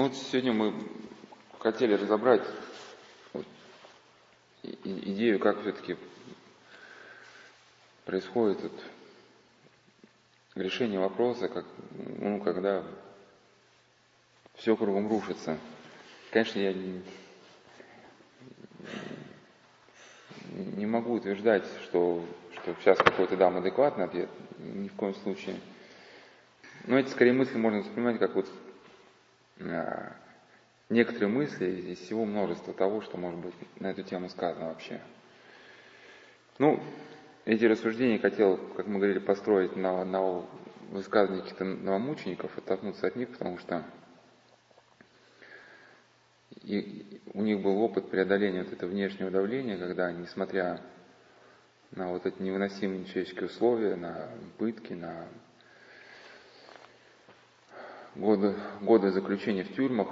Ну вот сегодня мы хотели разобрать вот, идею, как все-таки происходит вот, решение вопроса, как, ну, когда все кругом рушится. Конечно, я не, не могу утверждать, что, что сейчас какой-то дам адекватный ответ, ни в коем случае. Но эти скорее мысли можно воспринимать как вот некоторые мысли из всего множества того, что может быть на эту тему сказано вообще. Ну, эти рассуждения хотел, как мы говорили, построить на, на высказывании каких-то новомучеников, оттолкнуться от них, потому что и у них был опыт преодоления вот этого внешнего давления, когда, несмотря на вот эти невыносимые человеческие условия, на пытки, на годы, годы заключения в тюрьмах.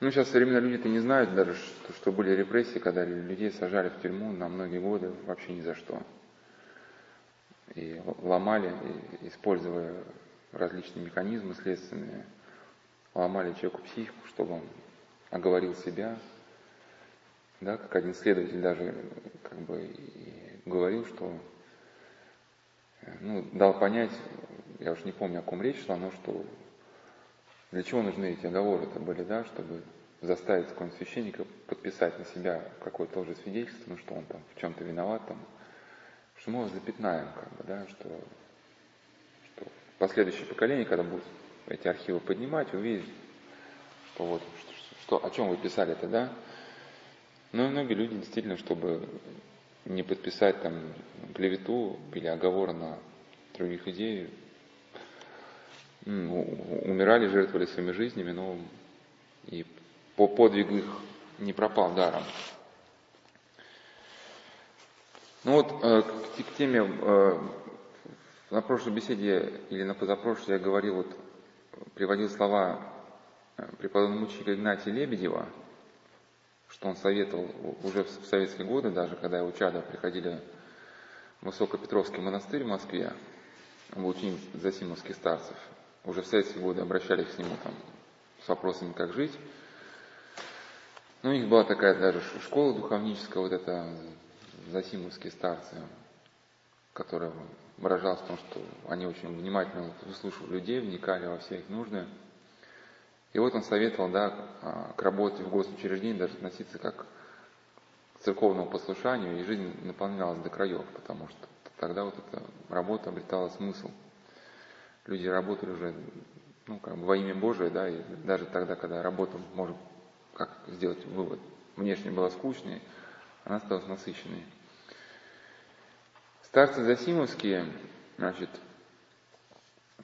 Ну, сейчас современные люди-то не знают даже, что, что были репрессии, когда людей сажали в тюрьму на многие годы вообще ни за что. И ломали, и, используя различные механизмы следственные, ломали человеку психику, чтобы он оговорил себя. Да, как один следователь даже как бы говорил, что ну, дал понять, я уж не помню, о ком речь шла, но что для чего нужны эти оговоры-то были, да, чтобы заставить какого-нибудь священника подписать на себя какое-то лжесвидетельство, ну что он там в чем-то виноват, там, что мы его запятнаем, как бы, да, что, что последующее поколение, когда будут эти архивы поднимать, увидит, что вот, что, что, о чем вы писали-то, да. Ну и многие люди действительно, чтобы не подписать там клевету или оговор на других идей, умирали, жертвовали своими жизнями, но и по подвигу их не пропал даром. Ну вот э, к, теме э, на прошлой беседе или на позапрошлой я говорил, вот, приводил слова э, преподобного мученика Игнатия Лебедева, что он советовал уже в советские годы, даже когда его чада приходили в Высокопетровский монастырь в Москве, в ученик Засимовских старцев, уже в советские годы обращались к нему там с вопросами, как жить. Ну, у них была такая даже школа духовническая, вот эта Засимовские старцы, которая выражалась в том, что они очень внимательно выслушивали людей, вникали во все их нужды. И вот он советовал, да, а, к работе в госучреждении даже относиться как к церковному послушанию, и жизнь наполнялась до краев, потому что тогда вот эта работа обретала смысл – люди работали уже ну, как бы во имя Божие, да, и даже тогда, когда работа, может, как сделать вывод, внешне была скучной, она стала насыщенной. Старцы Засимовские, значит,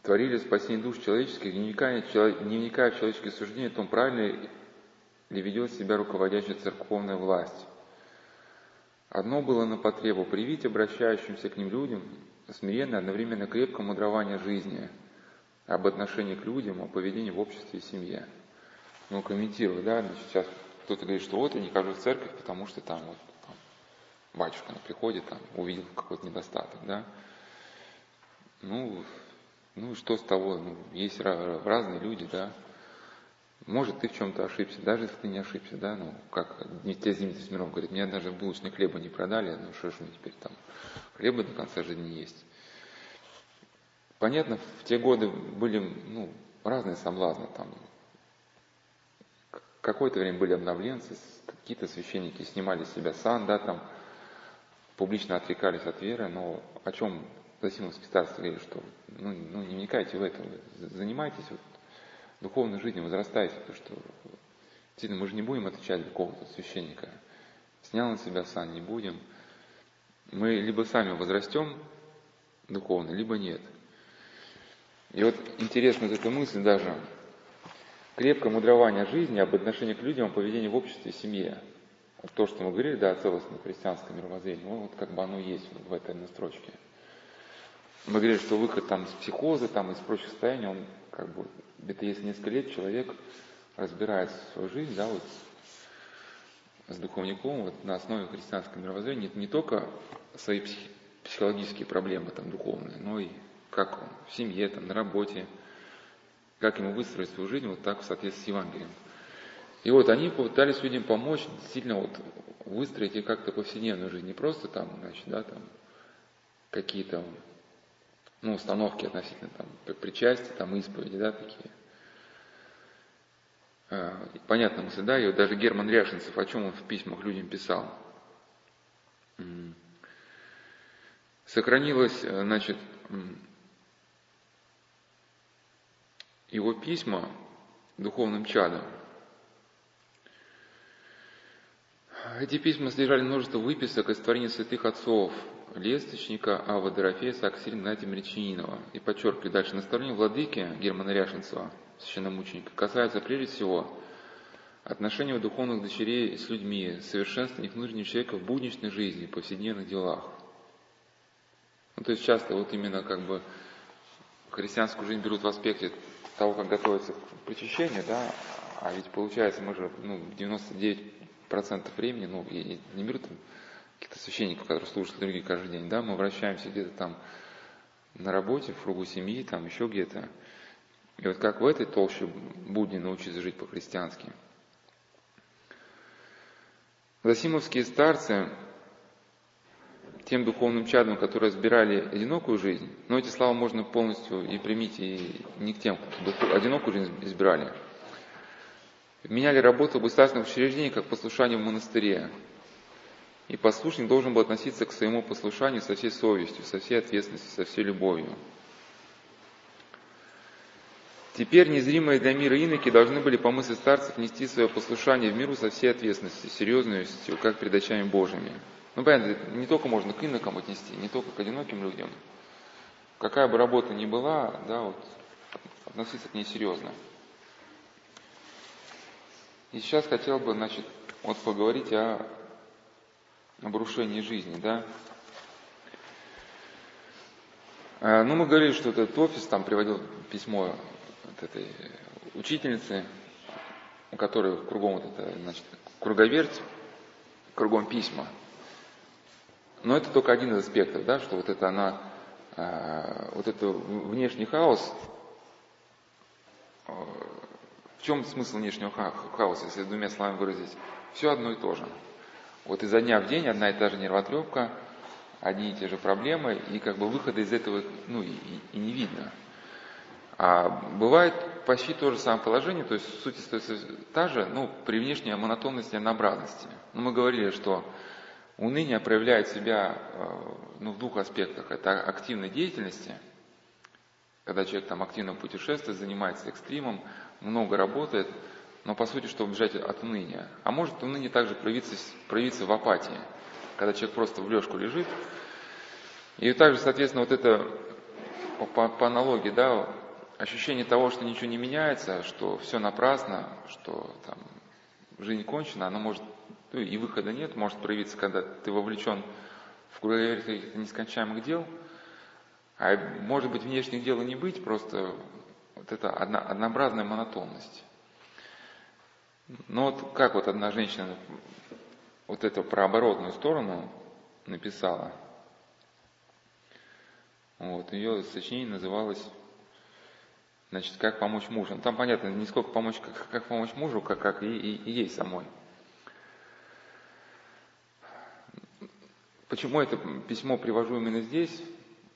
творили спасение душ человеческих, не вникая, в человеческие суждения о том, правильно ли ведет себя руководящая церковная власть. Одно было на потребу привить обращающимся к ним людям смиренно, одновременно крепкое мудрование жизни, об отношении к людям, о поведении в обществе и семье. Ну, комментирую, да, значит, сейчас кто-то говорит, что вот я не хожу в церковь, потому что там вот там, батюшка на приходе там увидел какой-то недостаток, да. Ну, ну что с того, ну, есть разные люди, да. Может, ты в чем-то ошибся, даже если ты не ошибся, да, ну, как Дмитрий Смирнов говорит, мне даже булочный хлеба не продали, ну, что ж мне теперь там, хлеба до конца жизни есть. Понятно, в те годы были, ну, разные соблазны, там, какое-то время были обновленцы, какие-то священники снимали с себя сан, да, там, публично отрекались от веры, но о чем Засимовский старцы говорили, что ну, ну, не вникайте в это, занимайтесь вот, духовной жизнью возрастайте, потому что действительно мы же не будем отвечать за какого-то священника. Снял на себя сан, не будем. Мы либо сами возрастем духовно, либо нет. И вот интересна вот эта мысль даже. Крепкое мудрование жизни об отношении к людям, о поведении в обществе и семье. То, что мы говорили, да, о целостном христианском мировоззрении, ну, вот как бы оно есть в этой настрочке. Мы говорили, что выход там из психоза, там из прочих состояний, он как бы это если несколько лет человек разбирает свою жизнь, да, вот с духовником, вот на основе христианского мировоззрения, это не только свои психологические проблемы там духовные, но и как он в семье, там, на работе, как ему выстроить свою жизнь вот так в соответствии с Евангелием. И вот они попытались людям помочь действительно вот выстроить и как-то повседневную жизнь, не просто там, значит, да, там какие-то ну, установки относительно там причастия, там исповеди, да, такие. А, понятно мысль, да, и вот даже Герман Ряшинцев, о чем он в письмах людям писал. Сохранилось, э, значит, его письма духовным чадом. Эти письма содержали множество выписок из творения святых отцов, Лесточника, Ава Дорофея, Саксиль, Игнатия Мречининова. И подчеркиваю дальше, на стороне владыки Германа Ряшенцева, священномученика, касается прежде всего отношения духовных дочерей с людьми, совершенствования их внутреннего человека в будничной жизни, в повседневных делах. Ну, то есть часто вот именно как бы христианскую жизнь берут в аспекте того, как готовиться к причащению, да, а ведь получается, мы же ну, 99% времени, ну, я не беру там каких-то священников, которые служат другие каждый день, да, мы вращаемся где-то там на работе, в кругу семьи, там еще где-то. И вот как в этой толще будни научиться жить по-христиански. Засимовские старцы тем духовным чадом, которые разбирали одинокую жизнь, но эти слова можно полностью и примить и не к тем, кто одинокую жизнь избирали. Меняли работу в государственном учреждении как послушание в монастыре. И послушник должен был относиться к своему послушанию со всей совестью, со всей ответственностью, со всей любовью. Теперь незримые для мира иноки должны были по мысли старцев нести свое послушание в миру со всей ответственностью, серьезностью, как перед очами Божьими. Ну, понятно, не только можно к инокам отнести, не только к одиноким людям. Какая бы работа ни была, да, вот, относиться к ней серьезно. И сейчас хотел бы, значит, вот поговорить о обрушении жизни, да. А, ну, мы говорили, что этот офис там приводил письмо от этой учительницы, у которой кругом вот это, значит, круговерть, кругом письма. Но это только один из аспектов, да, что вот это она, а, вот это внешний хаос, в чем смысл внешнего хаоса, если двумя словами выразить? Все одно и то же. Вот изо дня в день одна и та же нервотрепка, одни и те же проблемы, и как бы выхода из этого ну, и, и не видно. А бывает почти то же самое положение, то есть суть остается та же, ну, при внешней монотонности и однообразности. Но мы говорили, что уныние проявляет себя э, ну, в двух аспектах. Это активной деятельности, когда человек там активно путешествует, занимается экстримом, много работает – но по сути, чтобы убежать от уныния. А может уныние также проявиться, проявиться в апатии, когда человек просто в лёжку лежит. И также, соответственно, вот это по, по аналогии, да, ощущение того, что ничего не меняется, что все напрасно, что там жизнь кончена, оно может, ну и выхода нет, может проявиться, когда ты вовлечен в круговерть каких-то нескончаемых дел, а может быть внешних дел и не быть, просто вот эта одно, однообразная монотонность. Ну вот как вот одна женщина вот эту про оборотную сторону написала. Вот, ее сочинение называлось Значит, как помочь мужу. Ну, там понятно, не сколько помочь, как, как помочь мужу, как, как и, и, и ей самой. Почему это письмо привожу именно здесь?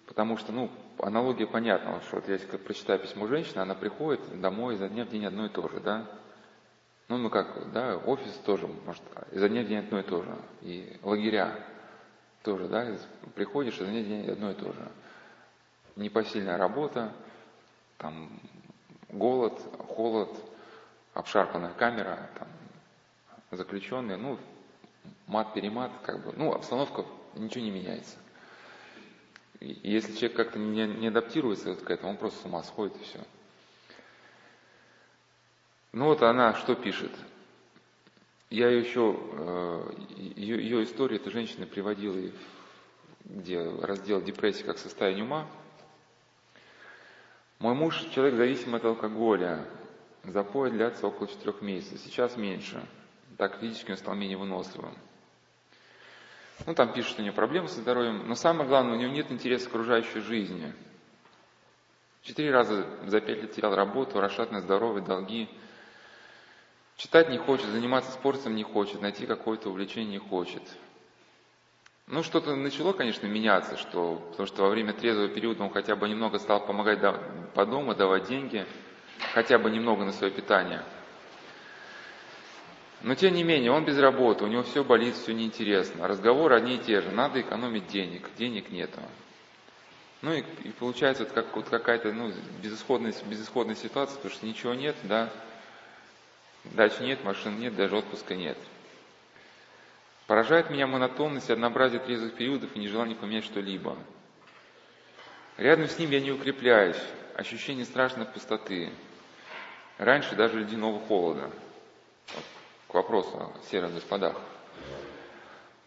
Потому что, ну, аналогия понятна, что вот я прочитаю письмо женщины, она приходит домой изо дня в день одно и то же, да? Ну, ну как, да, офис тоже, может, изо дня в день одно и то же. И лагеря тоже, да, приходишь, изо дня в день одно и то же. Непосильная работа, там, голод, холод, обшарпанная камера, там, заключенные, ну, мат-перемат, как бы, ну, обстановка, ничего не меняется. И если человек как-то не, не адаптируется вот к этому, он просто с ума сходит и все. Ну вот она что пишет? Я еще, ее, ее историю этой женщины приводила, где раздел депрессии как состояние ума. Мой муж человек зависимый от алкоголя. Запоя длятся около четырех месяцев, сейчас меньше. Так физически он стал менее выносливым. Ну, там пишут, что у него проблемы со здоровьем, но самое главное, у него нет интереса к окружающей жизни. Четыре раза за пять лет терял работу, расшатное здоровье, долги. Читать не хочет, заниматься спортом не хочет, найти какое-то увлечение не хочет. Ну, что-то начало, конечно, меняться, что, потому что во время трезвого периода он хотя бы немного стал помогать по дому, давать деньги, хотя бы немного на свое питание. Но тем не менее, он без работы, у него все болит, все неинтересно. Разговоры одни и те же, надо экономить денег, денег нету. Ну и, и получается вот, как, вот какая-то ну, безысходная, безысходная ситуация, потому что ничего нет, да, дачи нет, машин нет, даже отпуска нет. Поражает меня монотонность, однообразие трезвых периодов и нежелание поменять что-либо. Рядом с ним я не укрепляюсь, ощущение страшной пустоты. Раньше даже ледяного холода. К вопросу о серых господах.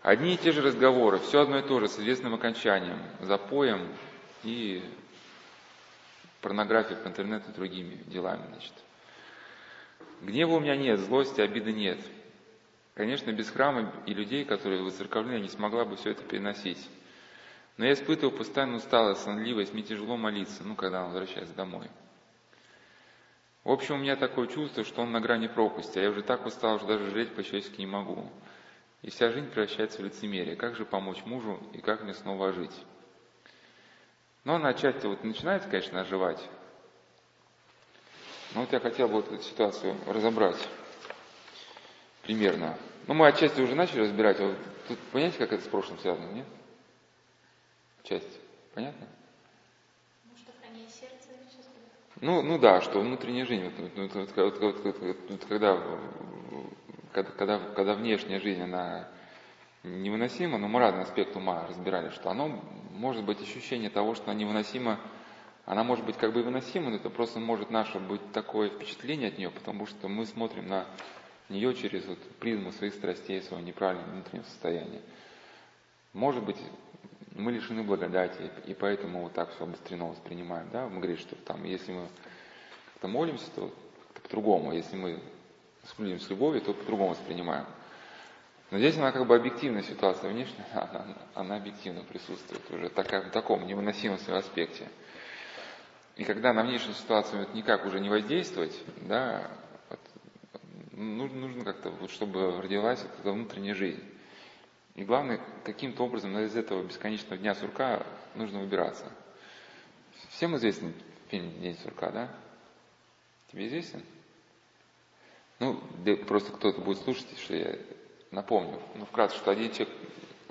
Одни и те же разговоры, все одно и то же, с известным окончанием, запоем и порнографией по интернету и другими делами. Значит. Гнева у меня нет, злости, обиды нет – Конечно, без храма и людей, которые воцерковлены, я не смогла бы все это переносить. Но я испытывал постоянно усталость, сонливость, мне тяжело молиться, ну, когда он возвращается домой. В общем, у меня такое чувство, что он на грани пропасти, а я уже так устал, что даже жалеть по-человечески не могу. И вся жизнь превращается в лицемерие. Как же помочь мужу и как мне снова жить? Но она отчасти вот начинает, конечно, оживать. Но вот я хотел бы вот эту ситуацию разобрать примерно. Ну, мы отчасти уже начали разбирать. А вот тут понимаете, как это с прошлым связано, нет? Часть. Понятно? Ну, ну да, что внутренняя жизнь, вот, вот, вот, вот, вот, вот, когда, когда, когда внешняя жизнь, она невыносима, но мы разный аспект ума разбирали, что оно может быть ощущение того, что она невыносима, она может быть как бы выносима, но это просто может наше быть такое впечатление от нее, потому что мы смотрим на нее через вот призму своих страстей, своего неправильного внутреннего состояния. Может быть, мы лишены благодати, и поэтому вот так все обострено воспринимаем. Да? Мы говорим, что там, если мы как-то молимся, то как-то по-другому. Если мы служим с любовью, то по-другому воспринимаем. Но здесь она как бы объективная ситуация внешняя, она, она объективно присутствует уже такая, в таком невыносимом своем аспекте. И когда на внешнюю ситуацию это никак уже не воздействовать, да, нужно, нужно как-то, вот, чтобы родилась эта внутренняя жизнь. И главное, каким-то образом из этого бесконечного дня сурка нужно выбираться. Всем известен фильм «День сурка», да? Тебе известен? Ну, просто кто-то будет слушать, что я напомню. Ну, вкратце, что один человек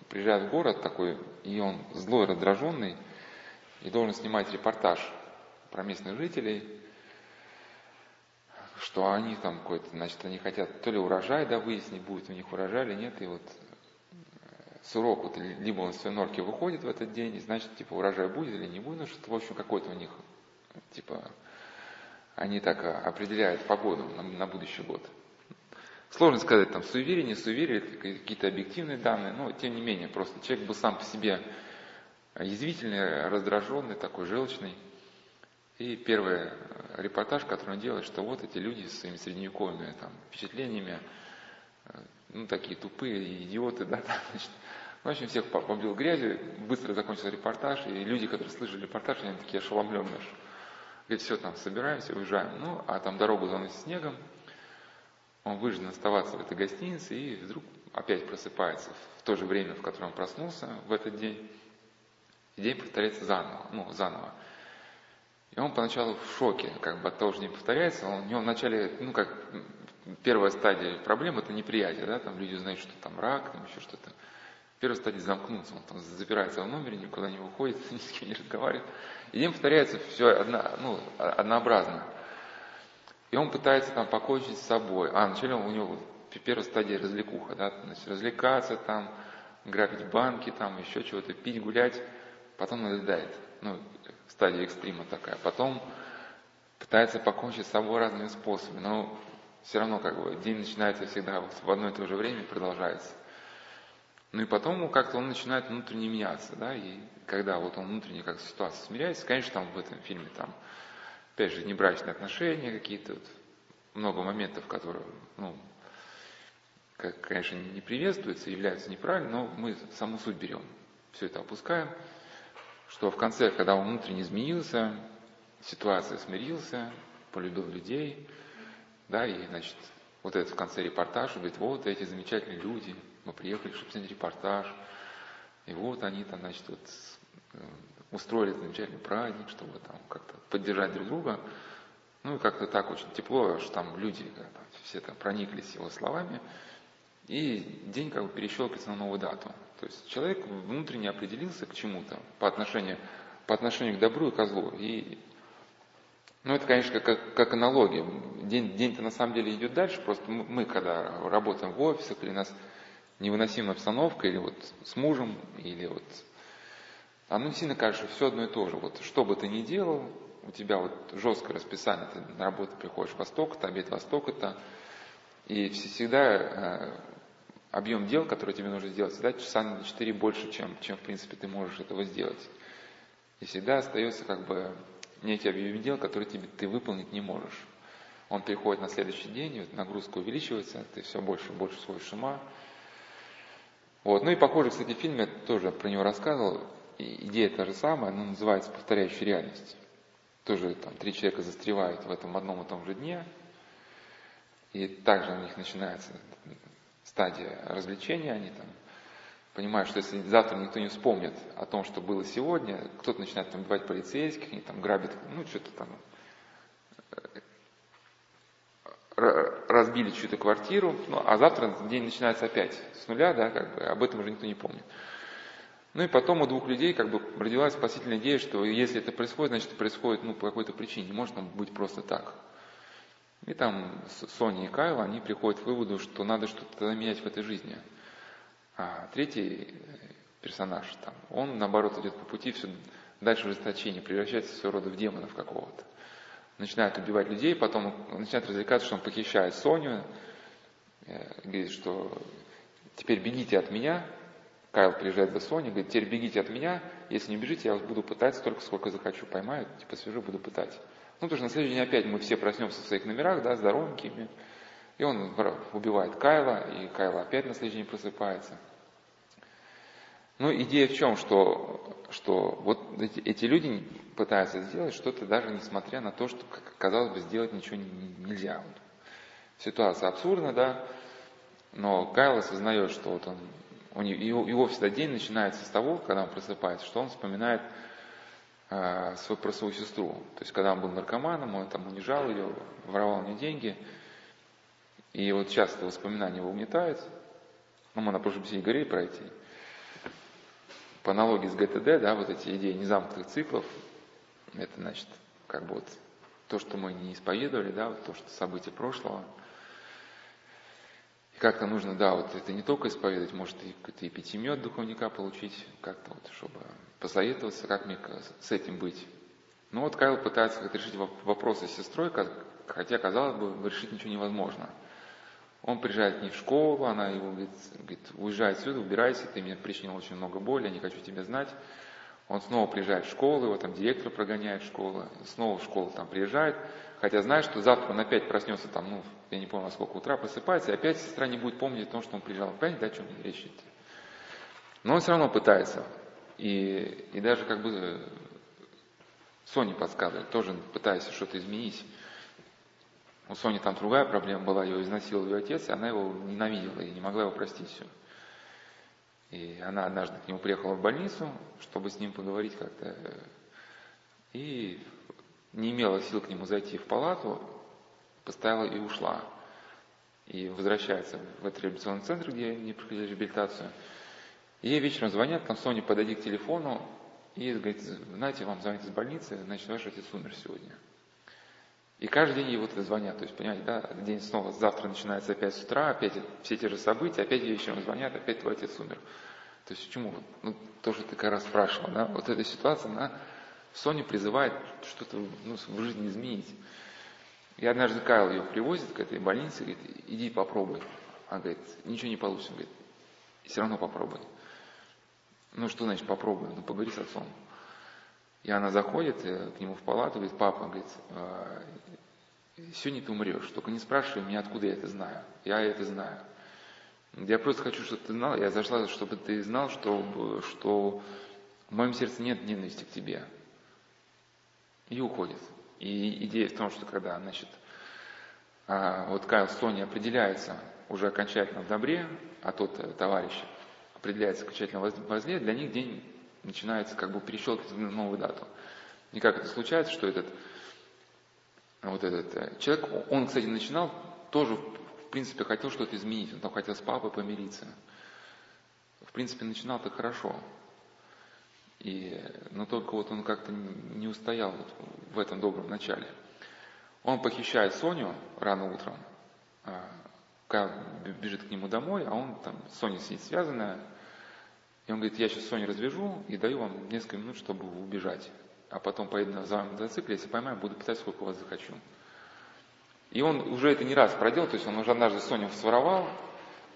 приезжает в город такой, и он злой, раздраженный, и должен снимать репортаж про местных жителей, что они там какой-то, значит, они хотят то ли урожай, да, выяснить, будет у них урожай или нет, и вот сурок, вот, либо он с своей норки выходит в этот день, и значит, типа, урожай будет или не будет, ну, что, в общем, какой-то у них, типа, они так а, определяют погоду на, на будущий год. Сложно сказать, там, суеверие, не суеверие, какие-то объективные данные, но, тем не менее, просто человек был сам по себе язвительный, раздраженный, такой желчный, и первый репортаж, который он делает, что вот эти люди с своими средневековыми там, впечатлениями, э, ну, такие тупые идиоты, да, там, значит, в общем, всех побил грязью, быстро закончился репортаж, и люди, которые слышали репортаж, они такие ошеломленные, говорит, все, там, собираемся, уезжаем. Ну, а там дорогу заносит снегом, он вынужден оставаться в этой гостинице, и вдруг опять просыпается в то же время, в котором проснулся в этот день, и день повторяется заново, ну, заново. И он поначалу в шоке, как бы от того, что не повторяется. Он, у него вначале, ну как, первая стадия проблемы – это неприятие, да, там люди знают, что там рак, там еще что-то. Первая стадия замкнуться, он там запирается в номере, никуда не выходит, ни с кем не разговаривает. И день повторяется все одно, ну, однообразно. И он пытается там покончить с собой. А, вначале у него первая стадия развлекуха, да, значит, развлекаться там, грабить банки, там, еще чего-то, пить, гулять, потом надоедает. Ну, стадия экстрима такая. Потом пытается покончить с собой разными способами, но все равно как бы день начинается всегда вот в одно и то же время продолжается. Ну и потом как-то он начинает внутренне меняться, да, и когда вот он внутренне как ситуация смиряется, конечно, там в этом фильме там, опять же, небрачные отношения какие-то, вот, много моментов, которые, ну, как, конечно, не приветствуются, являются неправильными, но мы саму суть берем, все это опускаем, что в конце, когда он внутренне изменился, ситуации смирился, полюбил людей, да, и, значит, вот этот в конце репортаж, говорит, вот эти замечательные люди, мы приехали, чтобы снять репортаж, и вот они там, значит, вот э, устроили замечательный праздник, чтобы там как-то поддержать друг друга. Ну и как-то так очень тепло, что там люди там, все там прониклись его словами. И день как бы перещелкивается на новую дату. То есть человек внутренне определился к чему-то по отношению, по отношению к добру и к злу. И, ну, это, конечно, как, как аналогия. День, день-то на самом деле идет дальше, просто мы, мы, когда работаем в офисах, или нас невыносимая обстановка, или вот с мужем, или вот... Оно сильно кажется, все одно и то же. Вот что бы ты ни делал, у тебя вот жесткое расписание, ты на работу приходишь во столько-то, обед во столько-то, и всегда э, объем дел, который тебе нужно сделать, всегда часа на 4 больше, чем, чем в принципе ты можешь этого сделать. И всегда остается как бы некий объем дел, который тебе, ты выполнить не можешь. Он приходит на следующий день, нагрузка увеличивается, ты все больше и больше сводишь ума. Вот. Ну и похоже, кстати, в фильме тоже про него рассказывал. И идея та же самая, она называется «Повторяющая реальность». Тоже там три человека застревают в этом одном и том же дне, и также у них начинается стадия развлечения, они там понимают, что если завтра никто не вспомнит о том, что было сегодня, кто-то начинает там убивать полицейских, они там грабят, ну что-то там, э, разбили чью-то квартиру, ну, а завтра день начинается опять с нуля, да, как бы, об этом уже никто не помнит. Ну и потом у двух людей как бы родилась спасительная идея, что если это происходит, значит это происходит ну, по какой-то причине, не может быть просто так. И там Соня и Кайла, они приходят к выводу, что надо что-то менять в этой жизни. А третий персонаж, там, он наоборот идет по пути все дальше ужесточения, превращается своего рода в демонов какого-то. Начинает убивать людей, потом начинает развлекаться, что он похищает Соню, э, говорит, что теперь бегите от меня. Кайл приезжает за Соней, говорит, теперь бегите от меня, если не бежите, я вас буду пытать столько, сколько захочу, поймаю, типа свяжу, буду пытать. Ну, потому что на следующий день опять мы все проснемся в своих номерах, да, здоровенькими. И он убивает Кайла, и Кайла опять на следующий день просыпается. Ну, идея в чем, что, что вот эти, эти люди пытаются сделать что-то, даже несмотря на то, что, казалось бы, сделать ничего нельзя. Ситуация абсурдна, да, но Кайл осознает, что вот он, он его, его всегда день начинается с того, когда он просыпается, что он вспоминает э, свою, про свою сестру. То есть, когда он был наркоманом, он там унижал ее, воровал у нее деньги. И вот часто воспоминания его угнетают. Ну, мы на прошлом беседе говорили про эти, по аналогии с ГТД, да, вот эти идеи незамкнутых циклов, это значит, как бы вот то, что мы не исповедовали, да, вот то, что события прошлого. И как-то нужно, да, вот это не только исповедовать, может и какой-то эпитемию от духовника получить, как-то вот, чтобы посоветоваться, как мне с этим быть. Ну вот Кайл пытается как решить вопросы с сестрой, хотя, казалось бы, решить ничего невозможно. Он приезжает к ней в школу, она его говорит, говорит уезжай отсюда, убирайся, ты мне причинил очень много боли, я не хочу тебя знать. Он снова приезжает в школу, его там директор прогоняет школу, снова в школу там приезжает, хотя знает, что завтра он опять проснется там, ну, я не помню, во сколько утра, просыпается, и опять сестра не будет помнить о том, что он приезжал. Понимаете, да, о чем речь идет? Но он все равно пытается. И, и даже как бы Соне подсказывает, тоже пытаясь что-то изменить. У Сони там другая проблема была, ее изнасиловал ее отец, и она его ненавидела и не могла его простить все. И она однажды к нему приехала в больницу, чтобы с ним поговорить как-то, и не имела сил к нему зайти в палату, поставила и ушла. И возвращается в этот реабилитационный центр, где они проходили реабилитацию – ей вечером звонят, там Соня, подойди к телефону, и говорит, знаете, вам звонит из больницы, значит, ваш отец умер сегодня. И каждый день ей вот звонят, то есть, понимаете, да, день снова, завтра начинается опять с утра, опять все те же события, опять вечером звонят, опять твой отец умер. То есть, почему? Ну, то, что ты раз спрашивал, да, вот эта ситуация, она Соня призывает что-то ну, в жизни изменить. И однажды Кайл ее привозит к этой больнице, говорит, иди попробуй. Она говорит, ничего не получится, говорит, все равно попробуй. Ну что значит попробуй? Ну поговори с отцом. И она заходит э, к нему в палату, говорит, папа, говорит, «А, сегодня ты умрешь, только не спрашивай меня, откуда я это знаю. Я это знаю. Я просто хочу, чтобы ты знал, я зашла, чтобы ты знал, что, что в моем сердце нет ненависти к тебе. И уходит. И идея в том, что когда, значит, а, вот Кайл с Соней определяется уже окончательно в добре, а тот э, товарищ определяется окончательно во зле, для них день начинается как бы перещелкивать на новую дату. И как это случается, что этот вот этот э, человек, он, кстати, начинал тоже, в принципе, хотел что-то изменить, он там хотел с папой помириться. В принципе, начинал так хорошо. И, но только вот он как-то не устоял вот в этом добром начале. Он похищает Соню рано утром, а, Кайл бежит к нему домой, а он там, Соня сидит связанная, и он говорит, я сейчас Соню развяжу и даю вам несколько минут, чтобы убежать. А потом поеду на вами мотоцикле, если поймаю, буду писать, сколько у вас захочу. И он уже это не раз проделал, то есть он уже однажды Соню своровал,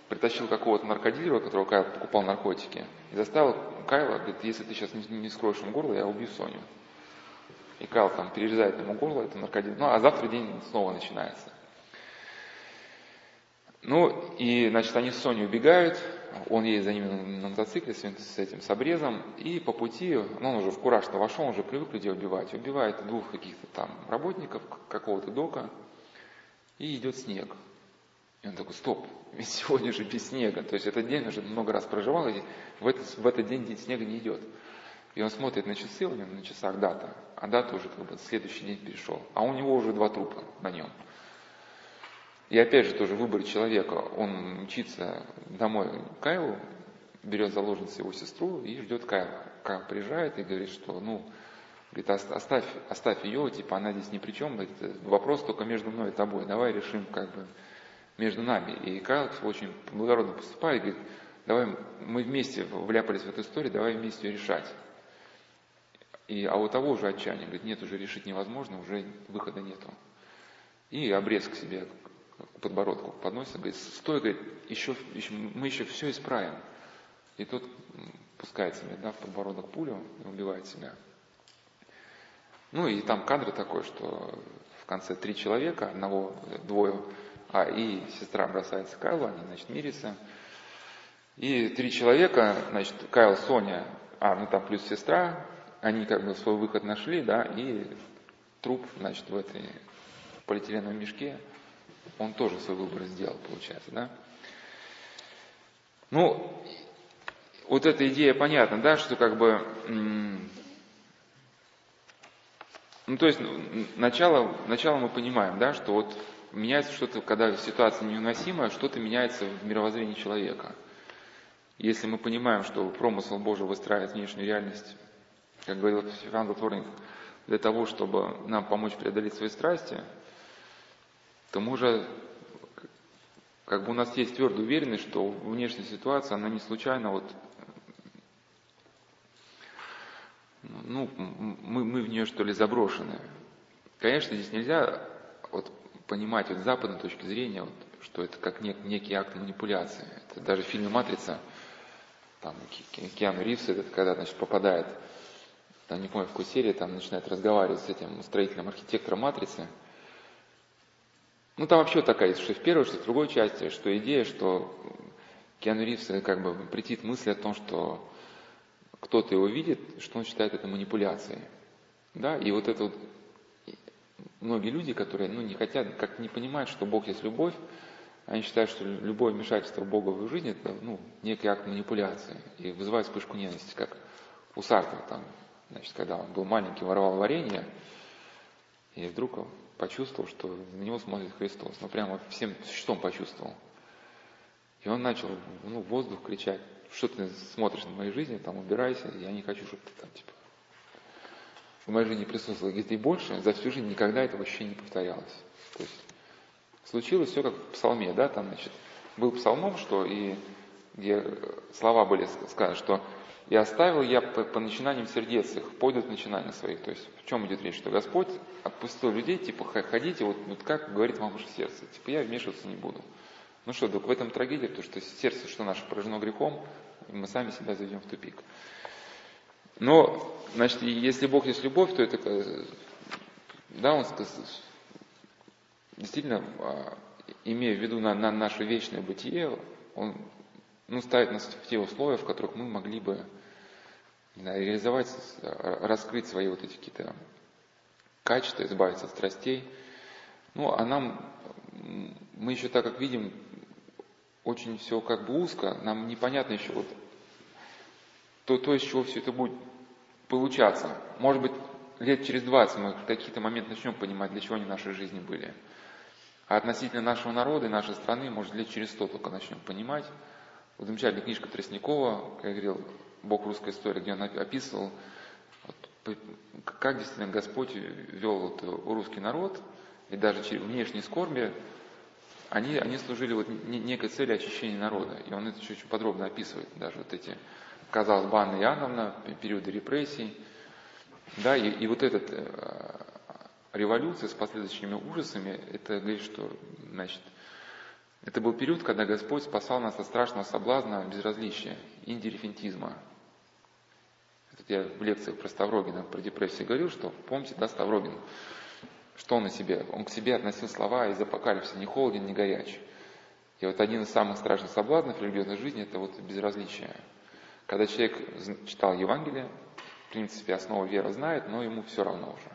притащил какого-то наркодилера, которого Кайл покупал наркотики, и заставил Кайла, говорит, если ты сейчас не, не скроешь ему горло, я убью Соню. И Кайл там перерезает ему горло, это наркодилер. Ну, а завтра день снова начинается. Ну, и, значит, они с Соней убегают, он едет за ними на, мотоцикле с, с этим, с обрезом, и по пути, ну, он уже в кураж-то вошел, он уже привык людей убивать, убивает двух каких-то там работников какого-то дока, и идет снег. И он такой, стоп, ведь сегодня же без снега. То есть этот день уже много раз проживал, и в этот, в этот день день снега не идет. И он смотрит на часы, у него на часах дата, а дата уже как бы следующий день перешел. А у него уже два трупа на нем. И опять же тоже выбор человека. Он мчится домой к Кайлу, берет заложницу его сестру и ждет Кайла. Кайл приезжает и говорит, что ну, говорит, оставь, оставь ее, типа она здесь ни при чем, это вопрос только между мной и тобой, давай решим как бы между нами. И Кайл очень благородно поступает, говорит, давай мы вместе вляпались в эту историю, давай вместе ее решать. И, а у того уже отчаяние, говорит, нет, уже решить невозможно, уже выхода нету. И обрез к себе, к подбородку подносит, говорит, стой, говорит, еще, еще, мы еще все исправим. И тот пускает себе да, в подбородок пулю и убивает себя. Ну и там кадр такой, что в конце три человека, одного, двое а и сестра бросается к Кайлу, они, значит, мирятся. И три человека, значит, Кайл, Соня, а, ну там плюс сестра, они как бы свой выход нашли, да, и труп, значит, в этой полиэтиленовом мешке, он тоже свой выбор сделал, получается, да. Ну, вот эта идея понятна, да, что как бы, ну, то есть, начало, начало мы понимаем, да, что вот меняется что-то, когда ситуация невыносимая, что-то меняется в мировоззрении человека. Если мы понимаем, что промысел Божий выстраивает внешнюю реальность, как говорил Иван Затворник, для того, чтобы нам помочь преодолеть свои страсти, то мы уже, как бы у нас есть твердая уверенность, что внешняя ситуация, она не случайно вот ну, мы, мы в нее что ли заброшены. Конечно, здесь нельзя вот понимать вот с западной точки зрения, вот, что это как нек, некий акт манипуляции. Это даже в фильме «Матрица», там Киану Ривз, этот, когда значит, попадает, там, не помню, в какой серии, там начинает разговаривать с этим строителем архитектором «Матрицы», ну, там вообще такая что в первой, что в другой части, что идея, что Киану Ривз как бы притит мысль о том, что кто-то его видит, что он считает это манипуляцией. Да, и вот это вот многие люди, которые ну, не хотят, как не понимают, что Бог есть любовь, они считают, что любое вмешательство Бога в их жизнь это ну, некий акт манипуляции и вызывает вспышку ненависти, как у Сартра там, значит, когда он был маленький, воровал варенье, и вдруг почувствовал, что на него смотрит Христос. Ну, прямо всем существом почувствовал. И он начал ну, в воздух кричать, что ты смотришь на моей жизни, там, убирайся, я не хочу, чтобы ты там, типа, в моей жизни присутствовало. Говорит, и больше за всю жизнь никогда это вообще не повторялось. То есть случилось все как в псалме, да, там, значит, был псалмом, что и где слова были сказаны, что «И оставил я по, по начинаниям сердец их, пойдут начинания своих». То есть в чем идет речь? Что Господь отпустил людей, типа, ходите, вот, вот как говорит вам ваше сердце. Типа, я вмешиваться не буду. Ну что, так в этом трагедия, потому что сердце, что наше поражено грехом, мы сами себя заведем в тупик. Но, значит, если Бог есть любовь, то это, да, он действительно, а, имея в виду на, на наше вечное бытие, он ну, ставит нас в те условия, в которых мы могли бы реализовать, раскрыть свои вот эти какие-то качества, избавиться от страстей. Ну, а нам, мы еще так как видим, очень все как бы узко, нам непонятно еще вот то, то, из чего все это будет получаться. Может быть, лет через 20 мы какие-то моменты начнем понимать, для чего они в нашей жизни были. А относительно нашего народа и нашей страны, может, лет через 100 только начнем понимать. Вот замечательная книжка Тростникова, как я говорил, «Бог русской истории», где он описывал, как действительно Господь вел вот русский народ, и даже через внешние скорби, они, они служили вот некой цели очищения народа. И он это очень подробно описывает, даже вот эти, казалось бы, Анна Иоанновна, периоды репрессий, да, и, и вот эта э, революция с последующими ужасами, это говорит, что, значит, это был период, когда Господь спасал нас от страшного соблазна безразличия, индифферентизма. Я в лекциях про Ставрогина, про депрессию говорил, что, помните, да, Ставрогин, что он на себе? Он к себе относил слова из апокалипсиса, не холоден, не горяч. И вот один из самых страшных соблазнов религиозной жизни – это вот безразличие. Когда человек читал Евангелие, в принципе, основу веры знает, но ему все равно уже.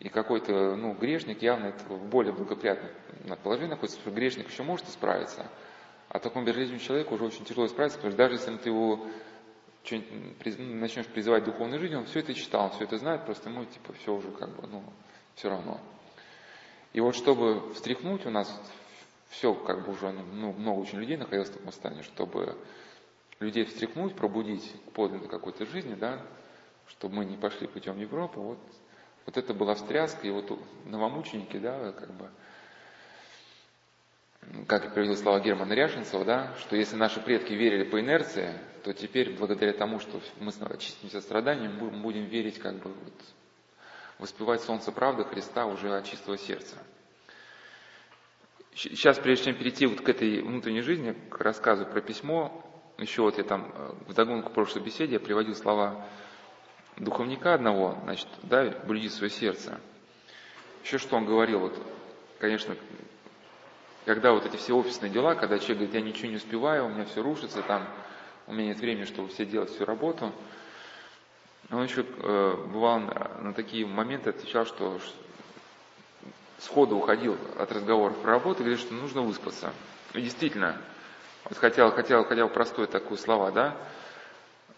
И какой-то ну, грешник явно это в более благоприятном положении находится, что грешник еще может исправиться, а такому безразличному человеку уже очень тяжело исправиться, потому что даже если ты его начнешь призывать к духовной жизни, он все это читал, он все это знает, просто ему типа все уже как бы, ну, все равно. И вот чтобы встряхнуть, у нас все как бы уже, ну, много очень людей находилось в таком состоянии, чтобы людей встряхнуть, пробудить к подлинной какой-то жизни, да, чтобы мы не пошли путем в Европу, вот, вот это была встряска, и вот новомученики, да, как бы, как приводил слова Германа Ряшенцева, да, что если наши предки верили по инерции, то теперь, благодаря тому, что мы очистимся от страданий, мы будем верить, как бы, вот, воспевать солнце правды Христа уже от чистого сердца. Сейчас, прежде чем перейти вот к этой внутренней жизни, к рассказу про письмо, еще вот я там э, в догонку прошлой беседе я приводил слова духовника одного, значит, да, блюди свое сердце. Еще что он говорил, вот, конечно, когда вот эти все офисные дела, когда человек говорит, я ничего не успеваю, у меня все рушится, там, у меня нет времени, чтобы все делать всю работу. Он еще э, бывал на такие моменты, отвечал, что сходу уходил от разговоров про работу, говорит, что нужно выспаться. И действительно, вот хотел, хотел, хотел простое такое слова, да,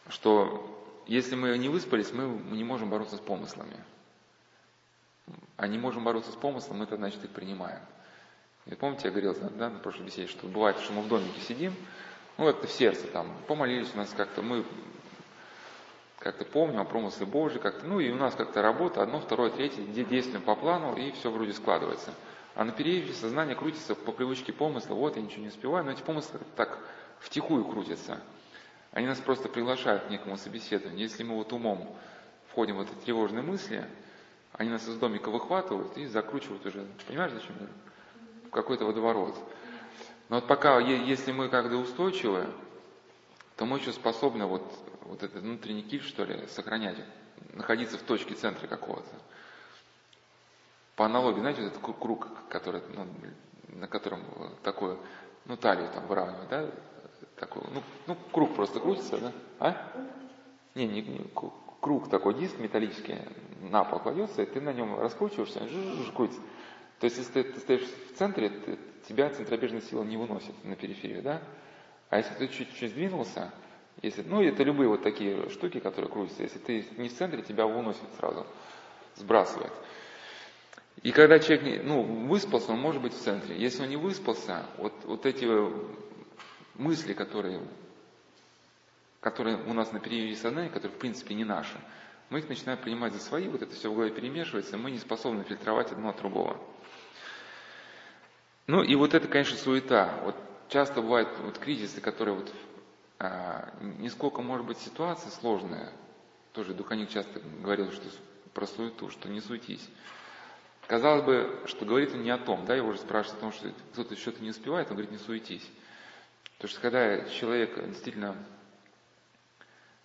что если мы не выспались, мы не можем бороться с помыслами. А не можем бороться с помыслом, мы это значит их принимаем. И помните, я говорил да, на прошлой беседе, что бывает, что мы в домике сидим, ну как-то в сердце там, помолились у нас как-то, мы как-то помним о промысле Божьей, как-то, ну и у нас как-то работа, одно, второе, третье, действуем по плану, и все вроде складывается. А на периоде сознание крутится по привычке помысла, вот я ничего не успеваю, но эти помыслы так втихую крутятся. Они нас просто приглашают к некому собеседованию. Если мы вот умом входим в эти тревожные мысли, они нас из домика выхватывают и закручивают уже, понимаешь, зачем? В какой-то водоворот. Но вот пока, если мы как-то устойчивы, то мы еще способны вот, вот этот внутренний киль, что ли, сохранять, находиться в точке центра какого-то. По аналогии, знаете, вот этот круг, который, ну, на котором такое, ну, талию там выравнивать, да, такой, ну, ну, круг просто крутится, да, а? Не, не, не, круг такой, диск металлический на пол кладется, и ты на нем раскручиваешься, жужж, крутится. То есть, если ты, ты стоишь в центре, ты, тебя центробежная сила не выносит на периферию, да? А если ты чуть-чуть сдвинулся, если, ну, это любые вот такие штуки, которые крутятся, если ты не в центре, тебя выносит сразу, сбрасывает. И когда человек ну, выспался, он может быть в центре. Если он не выспался, вот, вот эти мысли, которые, которые у нас на периоде сознания, которые в принципе не наши, мы их начинаем принимать за свои, вот это все в голове перемешивается, и мы не способны фильтровать одно от другого. Ну и вот это, конечно, суета. Вот часто бывают вот кризисы, которые вот а, нисколько, может быть, ситуация сложная. Тоже Духовник часто говорил, что про суету, что не суетись. Казалось бы, что говорит он не о том, да, его же спрашивают о том, что кто-то что-то не успевает, он говорит, не суетись. Потому что когда человек действительно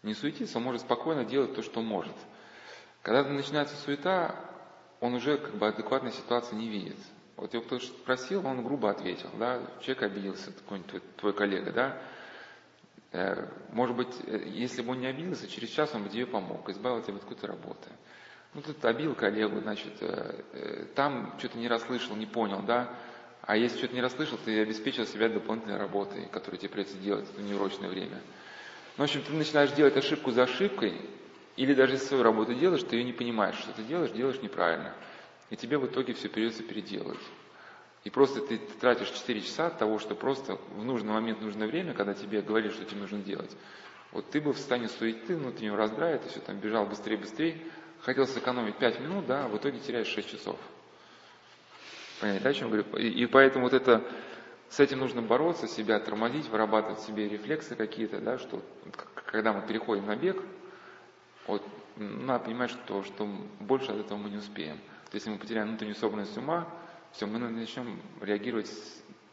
не суетится, он может спокойно делать то, что может. Когда начинается суета, он уже как бы адекватной ситуации не видит. Вот его кто-то спросил, он грубо ответил, да, человек обиделся, какой-нибудь твой, коллега, да, э, может быть, э, если бы он не обиделся, через час он бы тебе помог, избавил тебя от какой-то работы. ну тут обил коллегу, значит, э, там что-то не расслышал, не понял, да, а если что-то не расслышал, ты обеспечил себя дополнительной работой, которую тебе придется делать в неурочное время. Ну, в общем, ты начинаешь делать ошибку за ошибкой, или даже если свою работу делаешь, ты ее не понимаешь, что ты делаешь, делаешь неправильно. И тебе в итоге все придется переделывать. И просто ты тратишь 4 часа от того, что просто в нужный момент, в нужное время, когда тебе говорили, что тебе нужно делать, вот ты бы в состоянии суеты, внутреннего раздрая, ты все там бежал быстрее, быстрее, хотел сэкономить 5 минут, да, а в итоге теряешь 6 часов. Понятно, да, о чем говорю? И, и поэтому вот это, с этим нужно бороться, себя тормозить, вырабатывать себе рефлексы какие-то, да, что когда мы переходим на бег, вот, надо понимать, что, что больше от этого мы не успеем. Если мы потеряем внутреннюю собранность ума, все, мы начнем реагировать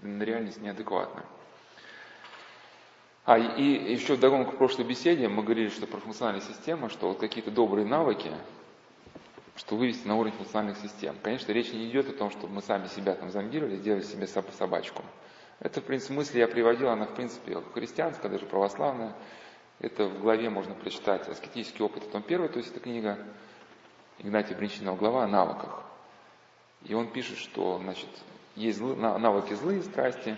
на реальность неадекватно. А, и еще вдогонку к прошлой беседе мы говорили, что про функциональная система, что вот какие-то добрые навыки, что вывести на уровень функциональных систем. Конечно, речь не идет о том, чтобы мы сами себя там зомбировали, сделали себе собачку. Это, в принципе, мысль я приводил, она, в принципе, христианская, даже православная. Это в главе можно прочитать «Аскетический опыт», том первый, то есть это книга Игнатия Бринчинова, глава о навыках. И он пишет, что значит, есть злы, навыки злые страсти,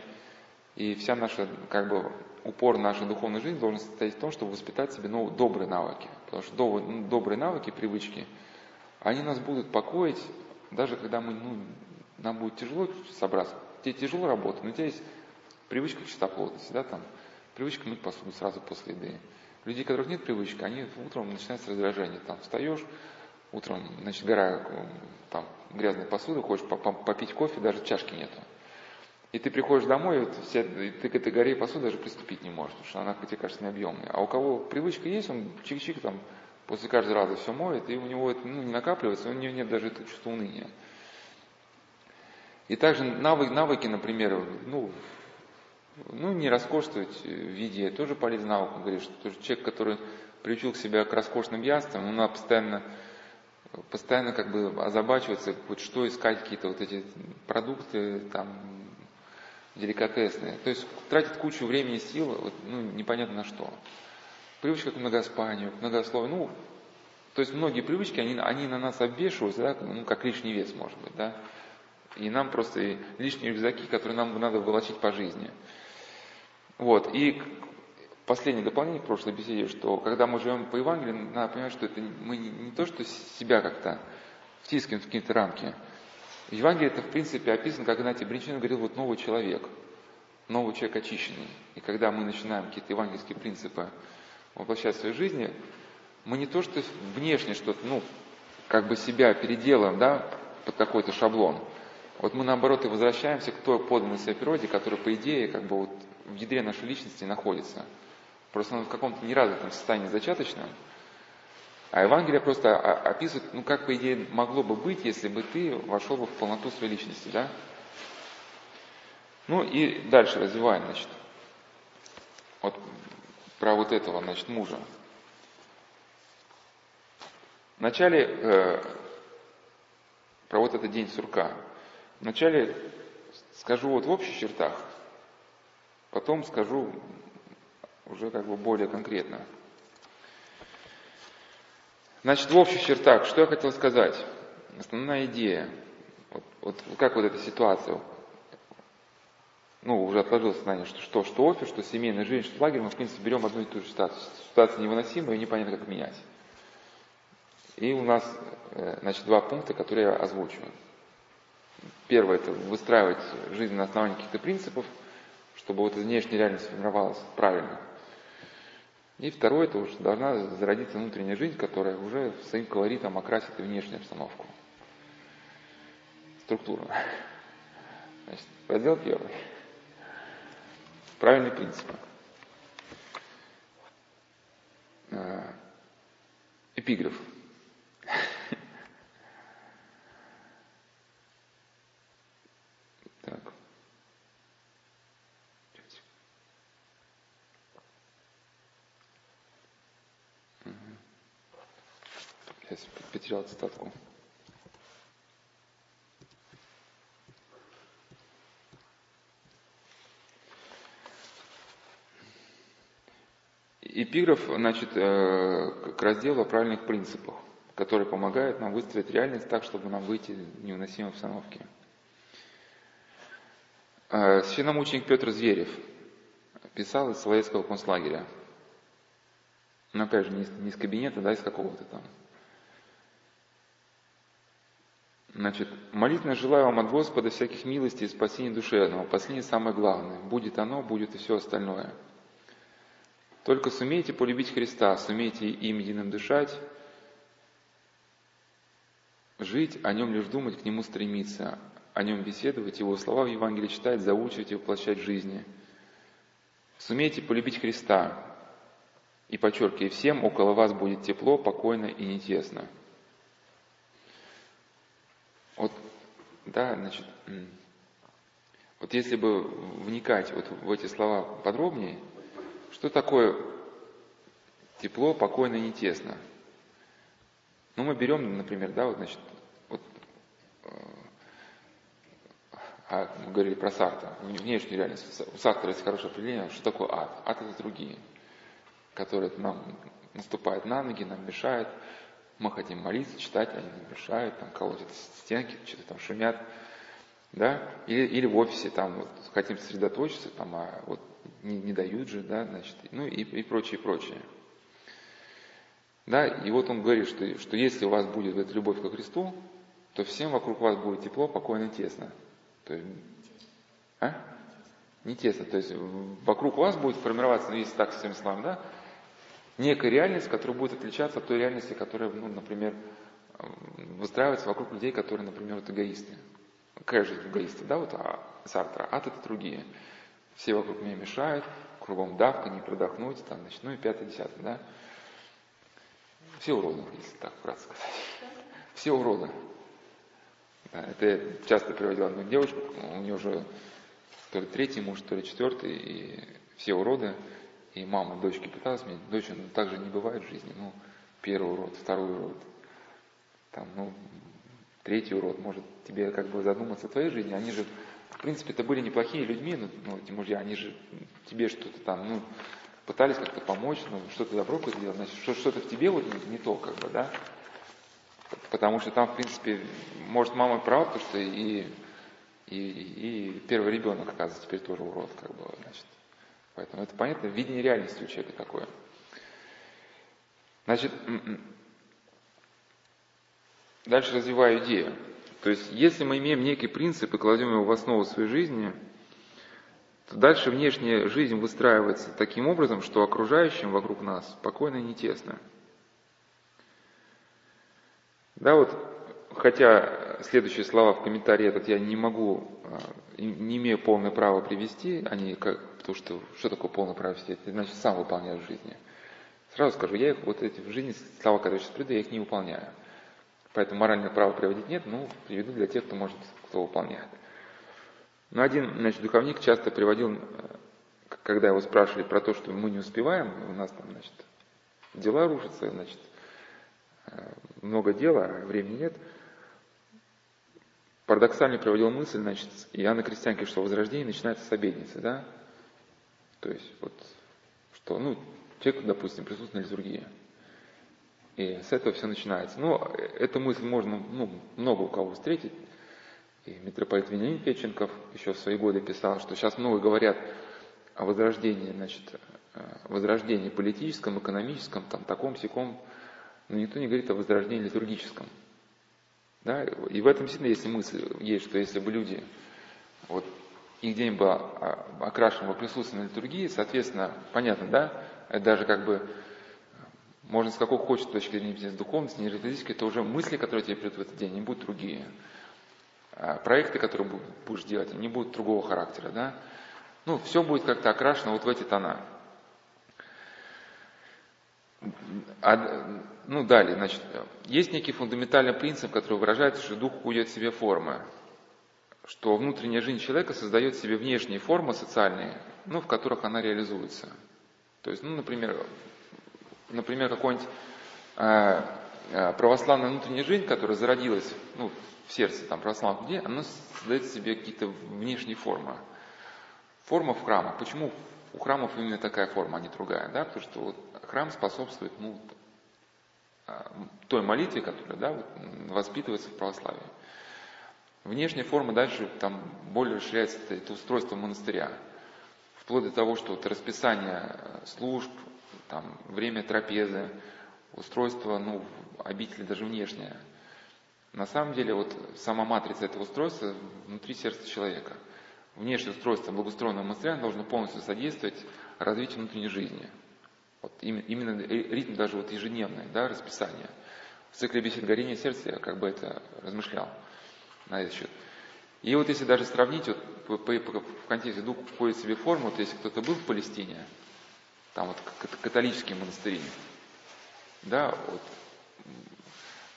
и вся наша, как бы, упор нашей духовной жизни должен состоять в том, чтобы воспитать себе новые, добрые навыки. Потому что ну, добрые навыки, привычки, они нас будут покоить, даже когда мы, ну, нам будет тяжело собраться. Тебе тяжело работать, но у тебя есть привычка к чистоплотности, да, там, привычка мыть посуду сразу после еды. Людей, у которых нет привычки, они утром начинают с раздражения. Там встаешь, утром, значит, гора там, грязной посуды, хочешь попить кофе, даже чашки нету. И ты приходишь домой, вот все, и ты к этой горе посуды даже приступить не можешь, потому что она, тебе кажется, необъемная. А у кого привычка есть, он чик-чик там после каждого раза все моет, и у него это ну, не накапливается, у него нет даже этого чувства уныния. И также навыки, навыки например, ну, ну, не роскошствовать в виде, тоже полезный навык, он говорит, что человек, который приучил себя к роскошным яствам, он надо постоянно постоянно как бы озабачиваться, вот что искать, какие-то вот эти продукты там деликатесные. То есть тратит кучу времени и сил, вот, ну, непонятно на что. Привычка к многоспанию, к многословию. Ну, то есть многие привычки, они, они на нас обвешиваются, да, ну, как лишний вес, может быть, да. И нам просто лишние рюкзаки, которые нам надо волочить по жизни. Вот. И последнее дополнение к прошлой беседе, что когда мы живем по Евангелию, надо понимать, что это мы не, не то, что себя как-то втискиваем в какие-то рамки. В Евангелии это, в принципе, описано, как Игнатий Бринчин говорил, вот новый человек, новый человек очищенный. И когда мы начинаем какие-то евангельские принципы воплощать в своей жизни, мы не то, что внешне что-то, ну, как бы себя переделаем, да, под какой-то шаблон. Вот мы, наоборот, и возвращаемся к той подлинной своей природе, которая, по идее, как бы вот в ядре нашей личности находится. Просто он в каком-то неразвитом состоянии зачаточном. А Евангелие просто описывает, ну как по идее могло бы быть, если бы ты вошел бы в полноту своей личности, да? Ну и дальше развиваем, значит. Вот про вот этого, значит, мужа. Вначале э, про вот этот день сурка. Вначале скажу вот в общих чертах, потом скажу уже как бы более конкретно. Значит, в общих чертах, что я хотел сказать? Основная идея. Вот, вот как вот эта ситуация, ну, уже отложилось сознание, что, что, что офис, что семейная жизнь, что лагерь, мы, в принципе, берем одну и ту же ситуацию. Ситуация невыносимая и непонятно, как менять. И у нас, э, значит, два пункта, которые я озвучиваю. Первое – это выстраивать жизнь на основании каких-то принципов, чтобы вот внешняя реальность формировалась правильно – и второе, это уже должна зародиться внутренняя жизнь, которая уже своим колоритом окрасит и внешнюю обстановку. Структурно. Значит, раздел первый. Правильные принципы. А, эпиграф. потерял цитатку. Эпиграф, значит, э, к разделу о правильных принципах. которые помогают нам выстроить реальность так, чтобы нам выйти из невыносимой обстановки. А, священномученик Петр Зверев писал из Соловецкого концлагеря. Но опять же, не из кабинета, да, из какого-то там. Значит, молитвенно желаю вам от Господа всяких милостей и спасения душевного. Последнее самое главное. Будет оно, будет и все остальное. Только сумейте полюбить Христа, сумейте им единым дышать, жить, о нем лишь думать, к нему стремиться, о нем беседовать, его слова в Евангелии читать, заучивать и воплощать в жизни. Сумейте полюбить Христа, и подчеркиваю, всем около вас будет тепло, покойно и не тесно. Вот, да, значит, вот если бы вникать вот в эти слова подробнее, что такое тепло, покойно не тесно? Ну, мы берем, например, да, вот, значит, вот, э, а, мы говорили про Сартра, внешнюю реальность. У Сартра есть хорошее определение, что такое ад. Ад это другие, которые нам наступают на ноги, нам мешают. Мы хотим молиться, читать, они нам мешают, там колотят стенки, что-то там шумят. Да? Или, или в офисе там вот, хотим сосредоточиться, там, а вот не, не дают же, да, значит, ну и, и прочее, прочее. Да, и вот он говорит, что, что если у вас будет эта любовь ко Христу, то всем вокруг вас будет тепло, покойно, тесно. То есть, а? Не тесно. То есть вокруг вас будет формироваться, ну, если так с всеми словами, да, некая реальность, которая будет отличаться от той реальности, которая, ну, например, выстраивается вокруг людей, которые, например, вот эгоисты. Же эгоисты, да, вот а, Сартра, ад это другие. Все вокруг меня мешают, кругом давка, не продохнуть, там, значит, ну и пятое, десятое, да. Все уроды, если так вкратце сказать. Все уроды. Да, это я часто приводил одну девушку, у нее уже то ли третий муж, то ли четвертый, и все уроды. И мама дочки пыталась мне, дочь, ну так же не бывает в жизни. Ну, первый урод, второй урод, там, ну, третий урод, может тебе как бы задуматься о твоей жизни. Они же, в принципе, это были неплохие людьми, ну, ну эти мужья, они же тебе что-то там, ну, пытались как-то помочь, ну, что-то добро сделать, значит, что-то в тебе вот не, не то, как бы, да. Потому что там, в принципе, может, мама права, потому что и, и, и первый ребенок, оказывается, теперь тоже урод, как бы, значит. Поэтому это понятно, видение реальности у человека такое. Значит, дальше развиваю идею. То есть, если мы имеем некий принцип и кладем его в основу своей жизни, то дальше внешняя жизнь выстраивается таким образом, что окружающим вокруг нас спокойно и не тесно. Да, вот, хотя следующие слова в комментарии этот я не могу, а, не имею полное право привести, они как, потому что что такое полное право привести? Это значит сам выполняю в жизни. Сразу скажу, я их вот эти в жизни, слова, которые я сейчас приду, я их не выполняю. Поэтому моральное право приводить нет, ну, приведу для тех, кто может, кто выполняет. Но один, значит, духовник часто приводил, когда его спрашивали про то, что мы не успеваем, у нас там, значит, дела рушатся, значит, много дела, а времени нет. Парадоксально приводил мысль, значит, Иоанна Крестьянки, что возрождение начинается с обедницы, да? То есть, вот, что, ну, человек, допустим, присутствует на литургии. И с этого все начинается. Ну, эту мысль можно, ну, много у кого встретить. И митрополит Вениамин Печенков еще в свои годы писал, что сейчас много говорят о возрождении, значит, возрождении политическом, экономическом, там, таком, сяком, но никто не говорит о возрождении литургическом. Да? И в этом сильно есть мысль, есть, что если бы люди, вот, их день был окрашен во присутствии на литургии, соответственно, понятно, да, это даже как бы, можно с какой хочет точки зрения, с духовности, не литургической, это уже мысли, которые тебе придут в этот день, они будут другие. А проекты, которые будешь делать, они будут другого характера, да. Ну, все будет как-то окрашено вот в эти тона. А, ну, далее, значит, есть некий фундаментальный принцип, который выражается, что дух уходит в себе формы, что внутренняя жизнь человека создает себе внешние формы социальные, ну, в которых она реализуется. То есть, ну, например, например, какой-нибудь э, православная внутренняя жизнь, которая зародилась ну, в сердце там, православных людей, она создает себе какие-то внешние формы. Форма в храмах. Почему у храмов именно такая форма, а не другая? Да? Потому что вот храм способствует ну, той молитве, которая да, воспитывается в православии. Внешняя форма дальше там более расширяется, это, это устройство монастыря. Вплоть до того, что вот расписание служб, там, время трапезы, устройство, ну, обители даже внешнее. На самом деле, вот сама матрица этого устройства внутри сердца человека. Внешнее устройство благоустроенного монастыря должно полностью содействовать развитию внутренней жизни. Вот именно ритм даже вот ежедневный, да, расписание. В цикле бесед горения сердца я как бы это размышлял на этот счет. И вот если даже сравнить, вот, по, по, в контексте дух входит себе форму, вот если кто-то был в Палестине, там вот католические монастыри, да, вот,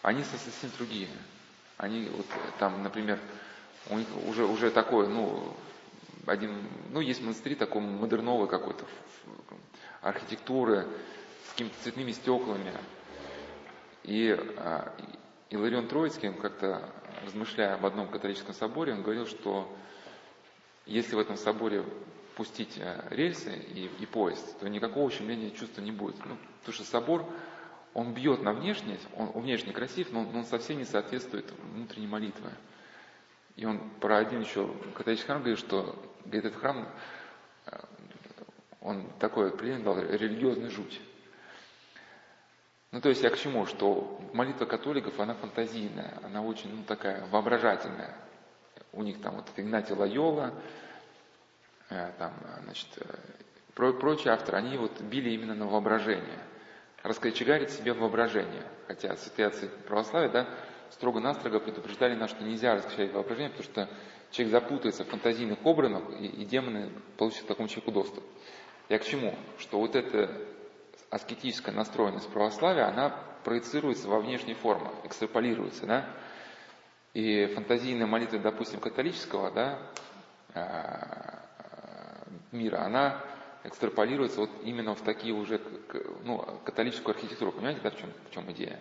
они совсем другие. Они вот там, например, у них уже, уже такое, ну, один, ну, есть монастырь такой модерновый какой-то, архитектуры, с какими-то цветными стеклами. И а, Иларион Троицкий, как-то размышляя об одном католическом соборе, он говорил, что если в этом соборе пустить э, рельсы и, и поезд, то никакого ущемления чувства не будет. Ну, потому что собор, он бьет на внешность, он, он внешне красив, но он, он совсем не соответствует внутренней молитве. И он про один еще католический храм говорит, что говорит, этот храм, э, он такой определение дал, религиозный жуть. Ну, то есть я к чему? Что молитва католиков, она фантазийная, она очень, ну, такая воображательная. У них там вот Игнатий Лайола, э, там, значит, э, про, прочие авторы, они вот били именно на воображение. Раскочегарить себе воображение. Хотя святые отцы православия, да, строго-настрого предупреждали нас, что нельзя раскачать воображение, потому что человек запутается в фантазийных образах, и, и демоны получат такому человеку доступ. Я к чему? Что вот эта аскетическая настроенность православия, она проецируется во внешней форме, экстраполируется, да? И фантазийная молитва, допустим, католического, да, а, мира, она экстраполируется вот именно в такие уже, ну, католическую архитектуру. Понимаете, да, в чем, в чем идея?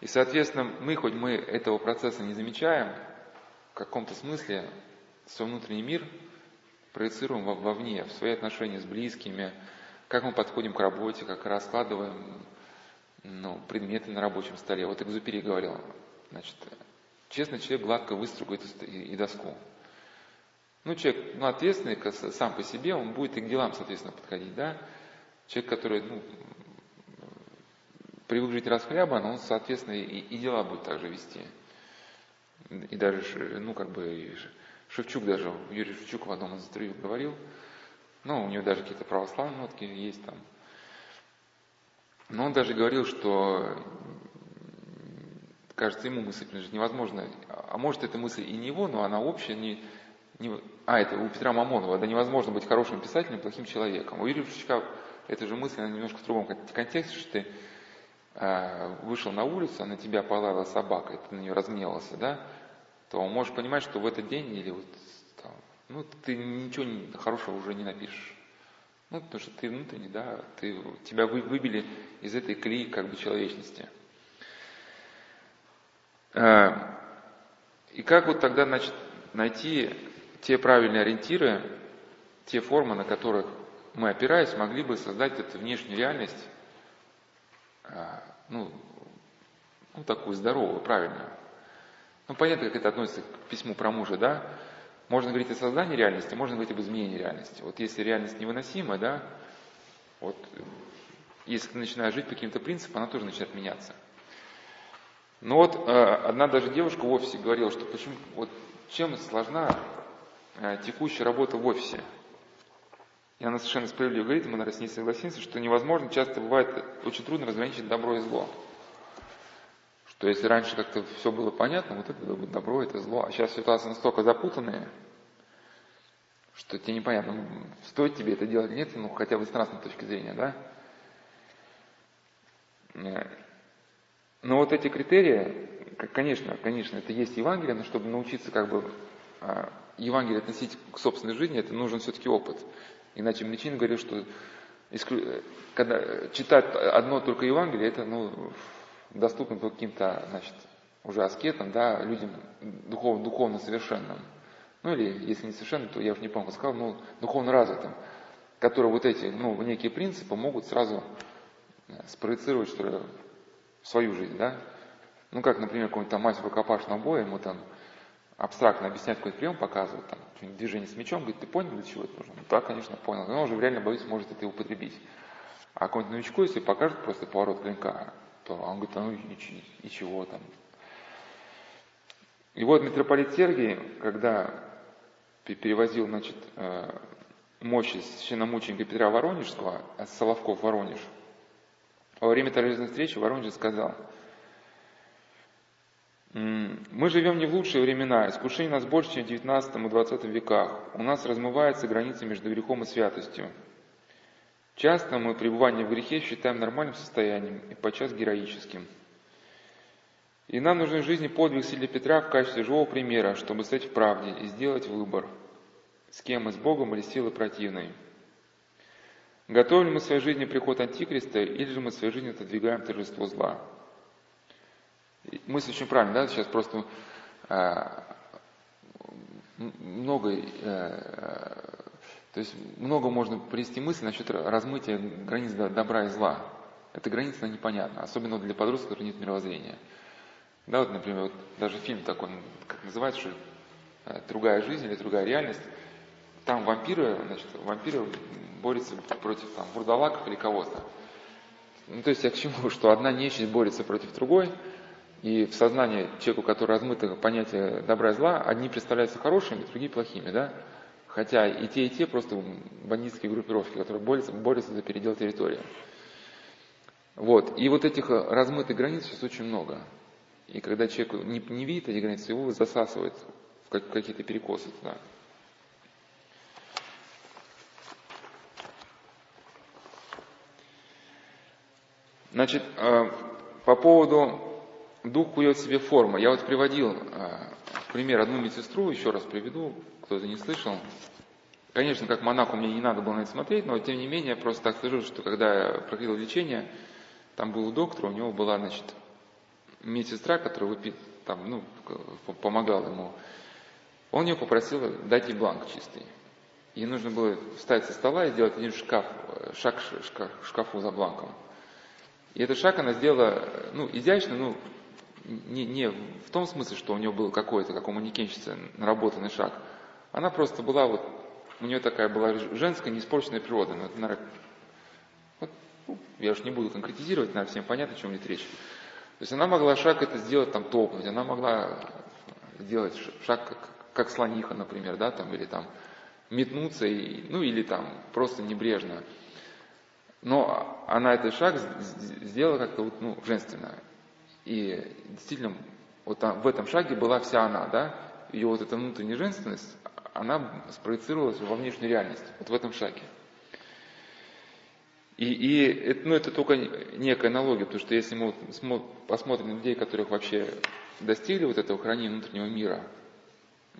И, соответственно, мы, хоть мы этого процесса не замечаем, в каком-то смысле свой внутренний мир проецируем вовне, в свои отношения с близкими, как мы подходим к работе, как раскладываем ну, предметы на рабочем столе. Вот Экзупери говорил, значит, честный человек гладко выстругает и доску. Ну, человек ну, ответственный сам по себе, он будет и к делам, соответственно, подходить, да. Человек, который, ну, привык жить расхлябан, он, соответственно, и, и дела будет также вести. И даже, ну, как бы, Шевчук даже, Юрий Шевчук в одном из интервью говорил, ну, у него даже какие-то православные нотки есть там. Но он даже говорил, что, кажется, ему мысль принадлежит невозможно, а может эта мысль и не его, но она общая, не, не, а, это у Петра Мамонова, да невозможно быть хорошим писателем, плохим человеком. У Юрия Шевчука эта же мысль, она немножко в другом контексте, что ты э, вышел на улицу, а на тебя полаяла собака, и ты на нее разгневался, да, то можешь понимать, что в этот день или вот ну, ты ничего хорошего уже не напишешь. Ну, потому что ты внутренне, да, ты, тебя вы, выбили из этой колеи как бы человечности. А, и как вот тогда, значит, найти те правильные ориентиры, те формы, на которых мы, опираясь, могли бы создать эту внешнюю реальность, а, ну, ну, такую здоровую, правильную. Ну, понятно, как это относится к письму про мужа, да? Можно говорить о создании реальности, можно говорить об изменении реальности. Вот если реальность невыносима, да, вот если ты начинаешь жить по каким-то принципам, она тоже начинает меняться. Но вот э, одна даже девушка в офисе говорила, что почему, вот чем сложна э, текущая работа в офисе. И она совершенно справедливо говорит, мы, наверное, с ней согласимся, что невозможно, часто бывает очень трудно разграничить добро и зло. Что если раньше как-то все было понятно, вот это добро, это зло, а сейчас ситуация настолько запутанная, что тебе непонятно, стоит тебе это делать нет, ну хотя бы с нравственной точки зрения, да? Э, но вот эти критерии, конечно, конечно, это есть Евангелие, но чтобы научиться как бы а, Евангелие относить к собственной жизни, это нужен все-таки опыт. Иначе Млечин говорил, что когда читать одно только Евангелие, это ну, доступны только каким-то, значит, уже аскетам, да, людям духовно, духовно совершенным. Ну или, если не совершенно, то я уже не помню, сказал, ну, духовно развитым, которые вот эти, ну, некие принципы могут сразу э, спроецировать, что ли, в свою жизнь, да? Ну, как, например, какой-нибудь там мастер рукопашного боя, ему там абстрактно объяснять какой-то прием, показывают, там, движение с мечом, говорит, ты понял, для чего это нужно? Ну, да, конечно, понял. Но он уже реально, боюсь, может это употребить. А какому-нибудь новичку, если покажет просто поворот клинка, то он говорит, ну и, и чего там. И вот митрополит Сергий, когда перевозил, значит, э, мощи священномученика Петра Воронежского, с Соловков Воронеж, во время торжественной встречи Воронеж сказал, мы живем не в лучшие времена, искушение нас больше, чем в 19 и 20 веках. У нас размывается граница между грехом и святостью. Часто мы пребывание в грехе считаем нормальным состоянием и подчас героическим. И нам нужен в жизни подвиг силы Петра в качестве живого примера, чтобы стать в правде и сделать выбор, с кем мы с Богом или силой противной. Готовим ли мы в своей жизни приход Антихриста, или же мы в своей жизни отодвигаем торжество зла? Мысль очень правильная, да, сейчас просто э, много, э, то есть много можно привести мысли насчет размытия границ добра и зла. Эта граница непонятна, особенно для подростков, которые нет мировоззрения. Да, вот, например, вот даже фильм такой, как называется, что э, «Другая жизнь» или «Другая реальность», там вампиры, значит, вампиры борются против там, бурдалаков или кого-то. Ну, то есть я к чему, что одна нечисть борется против другой, и в сознании человеку, который размыто понятие добра и зла, одни представляются хорошими, другие плохими, да? Хотя и те, и те просто бандитские группировки, которые борются, борются за передел территории. Вот. И вот этих размытых границ сейчас очень много. И когда человек не, не видит эти границы, его засасывает в какие-то перекосы туда. Значит, э, по поводу дух кует себе форму. Я вот приводил э, пример одну медсестру, еще раз приведу, кто-то не слышал. Конечно, как монаху мне не надо было на это смотреть, но тем не менее, просто так скажу, что когда я проходил лечение, там был доктор, у него была, значит, медсестра, которая выпит, там, ну, помогала ему. Он ее попросил дать ей бланк чистый. Ей нужно было встать со стола и сделать один шкаф, шаг шкаф, шкафу за бланком. И этот шаг она сделала, ну, изящно, ну, не, не в том смысле, что у нее был какой-то, как у манекенщицы, наработанный шаг. Она просто была вот, у нее такая была женская, неиспорченная природа. Ну, это, наверное, вот, ну, я уж не буду конкретизировать, наверное, всем понятно, о чем идет речь. То есть она могла шаг это сделать, там, топнуть, она могла сделать шаг, как, как слониха, например, да, там, или там метнуться, и, ну, или там просто небрежно. Но она этот шаг сделала как-то вот, ну, женственно. И действительно, вот там, в этом шаге была вся она, да, ее вот эта внутренняя женственность, она спроецировалась во внешнюю реальность, вот в этом шаге. И, и это, ну, это только некая аналогия, потому что если мы посмотрим на людей, которых вообще достигли вот этого хранения внутреннего мира,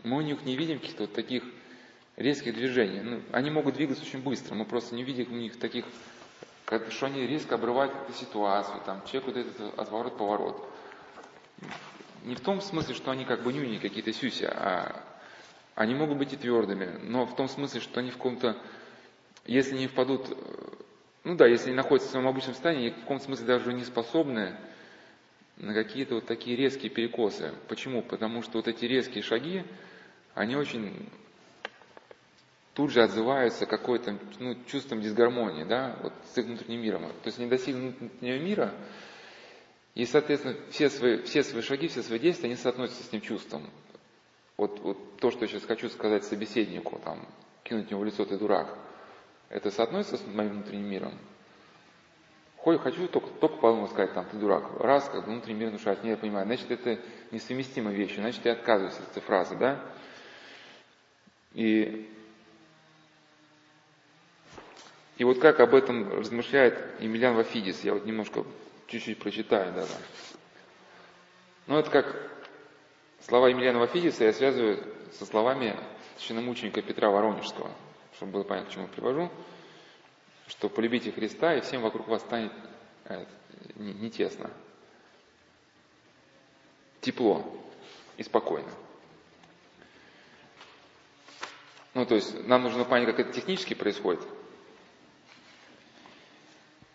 мы у них не видим каких-то вот таких резких движений. Ну, они могут двигаться очень быстро, мы просто не видим у них таких что они резко обрывают эту ситуацию, там, человек вот этот отворот-поворот. Не в том смысле, что они как бы нюни какие-то сюси, а они могут быть и твердыми, но в том смысле, что они в каком-то, если не впадут, ну да, если они находятся в своем обычном состоянии, в каком-то смысле даже не способны на какие-то вот такие резкие перекосы. Почему? Потому что вот эти резкие шаги, они очень тут же отзываются какой-то ну, чувством дисгармонии, да, вот с их внутренним миром. То есть они достигли внутреннего мира, и, соответственно, все свои, все свои шаги, все свои действия, они соотносятся с этим чувством. Вот, вот то, что я сейчас хочу сказать собеседнику, там, кинуть ему в лицо, ты дурак, это соотносится с моим внутренним миром? Хоть хочу только, только по сказать, там, ты дурак. Раз, как внутренний мир внушает, не я понимаю, значит, это несовместимые вещи, значит, я отказываюсь от этой фразы, да? И и вот как об этом размышляет Емельян Вафидис, я вот немножко чуть-чуть прочитаю даже. Ну это как слова Емельяна Вафидиса я связываю со словами священномученика Петра Воронежского, чтобы было понятно, к чему привожу, что полюбите Христа, и всем вокруг вас станет э, не тесно. Тепло и спокойно. Ну, то есть нам нужно понять, как это технически происходит –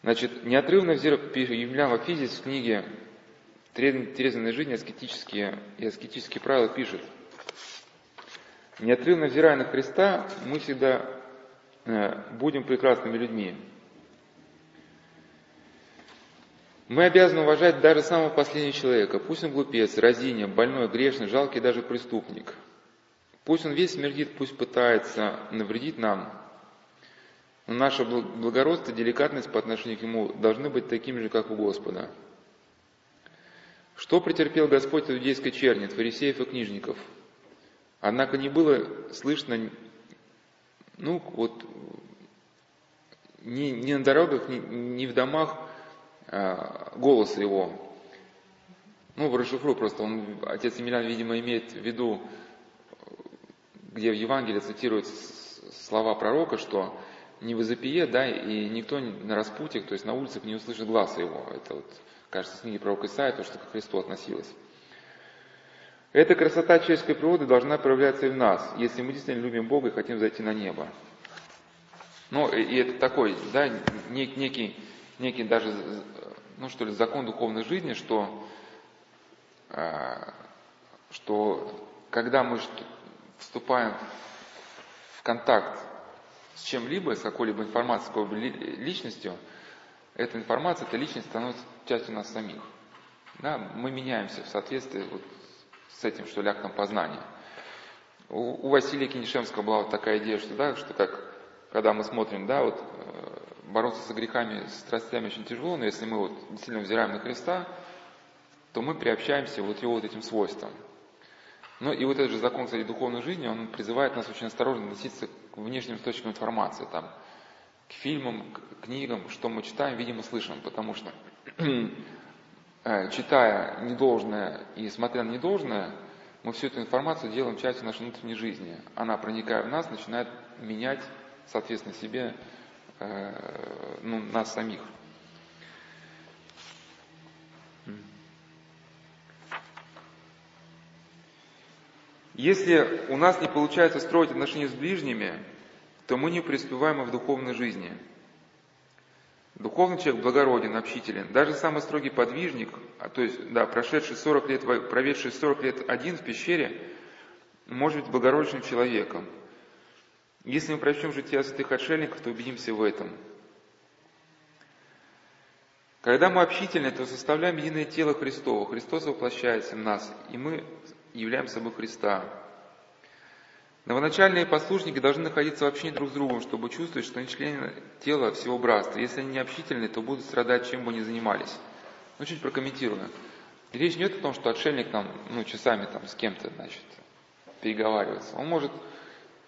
Значит, неотрывно Емельян Физис в книге «Трезвенная жизнь. Аскетические и аскетические правила» пишет, Неотрывно взирая на Христа, мы всегда э, будем прекрасными людьми. Мы обязаны уважать даже самого последнего человека, пусть он глупец, разиня, больной, грешный, жалкий даже преступник. Пусть он весь смердит, пусть пытается навредить нам, наше благородство, деликатность по отношению к Нему должны быть такими же, как у Господа. Что претерпел Господь от иудейской черни, от фарисеев и книжников? Однако не было слышно, ну вот, ни, ни на дорогах, ни, ни в домах а, голоса его. Ну, расшифрую просто, он, отец Емельян, видимо, имеет в виду, где в Евангелии цитируются слова пророка, что не в Изопие, да, и никто на распутьях, то есть на улицах не услышит глаза его. Это вот, кажется, с книги пророка Исаия, то, что к Христу относилось. Эта красота человеческой природы должна проявляться и в нас, если мы действительно любим Бога и хотим зайти на небо. Ну, и это такой, да, некий, некий даже, ну что ли, закон духовной жизни, что, а, что когда мы вступаем в контакт с чем-либо, с какой-либо информацией, с какой-либо личностью, эта информация, эта личность становится частью нас самих. Да, мы меняемся в соответствии вот с этим, что ли, актом познания. У, у Василия Кинишемского была вот такая идея, что, да, что как, когда мы смотрим, да, вот э, бороться с грехами, с страстями очень тяжело, но если мы вот действительно взираем на Христа, то мы приобщаемся вот его вот этим свойствам. Ну и вот этот же закон, кстати, духовной жизни, он призывает нас очень осторожно относиться к внешним источникам информации, там, к фильмам, к книгам, что мы читаем, видим и слышим, потому что э, читая недолжное и смотря на недолжное, мы всю эту информацию делаем частью нашей внутренней жизни. Она, проникая в нас, начинает менять, соответственно, себе, э, ну, нас самих. Если у нас не получается строить отношения с ближними, то мы не преуспеваем в духовной жизни. Духовный человек благороден, общителен. Даже самый строгий подвижник, а то есть, да, прошедший 40 лет, проведший 40 лет один в пещере, может быть благородным человеком. Если мы прочтем жития святых отшельников, то убедимся в этом. Когда мы общительны, то составляем единое тело Христово. Христос воплощается в нас, и мы являем собой Христа. Новоначальные послушники должны находиться в общении друг с другом, чтобы чувствовать, что они члены тела всего братства. Если они не общительны, то будут страдать, чем бы ни занимались. Ну, чуть прокомментирую. Речь не идет о том, что отшельник там, ну, часами там с кем-то, значит, переговаривается. Он может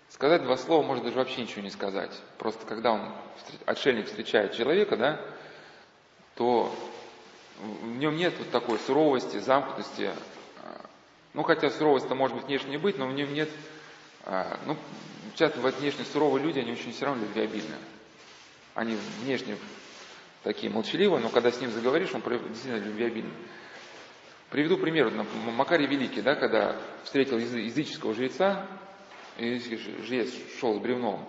сказать два слова, может даже вообще ничего не сказать. Просто когда он, отшельник встречает человека, да, то в нем нет вот такой суровости, замкнутости, ну, хотя суровость-то может быть внешне быть, но в нем нет... А, ну, часто вот внешне суровые люди, они очень все равно любвеобильны. Они внешне такие молчаливые, но когда с ним заговоришь, он действительно любвеобильный. Приведу пример. Макарий Великий, да, когда встретил языческого жреца, языческий жрец шел с бревном,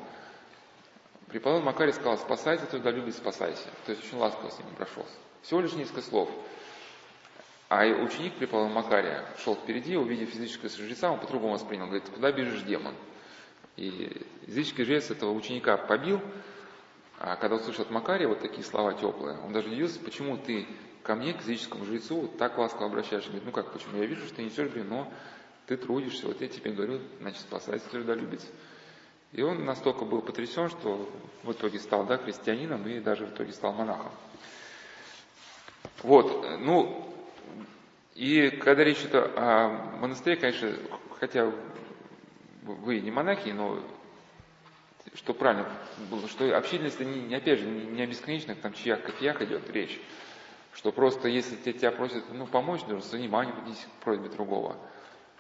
преподобный Макарий сказал, спасайся, тогда любит, спасайся. То есть очень ласково с ним прошелся. Всего лишь несколько слов. А ученик преподобного Макария шел впереди, увидев физического жреца, он по-другому воспринял. Говорит, куда бежишь, демон? И языческий жрец этого ученика побил, а когда услышал от Макария вот такие слова теплые, он даже удивился, почему ты ко мне, к языческому жрецу, так ласково обращаешься. Говорит, ну как, почему? Я вижу, что ты несешь но ты трудишься, вот я тебе говорю, значит, спасайся, трудолюбец. И он настолько был потрясен, что в итоге стал да, христианином и даже в итоге стал монахом. Вот, ну, и когда речь идет о монастыре, конечно, хотя вы не монахи, но что правильно было, что общительность, не, не, опять же, не, не о бесконечных там чаях, кофеях идет речь, что просто если тебя, просят ну, помочь, нужно с вниманием отнестись к просьбе другого.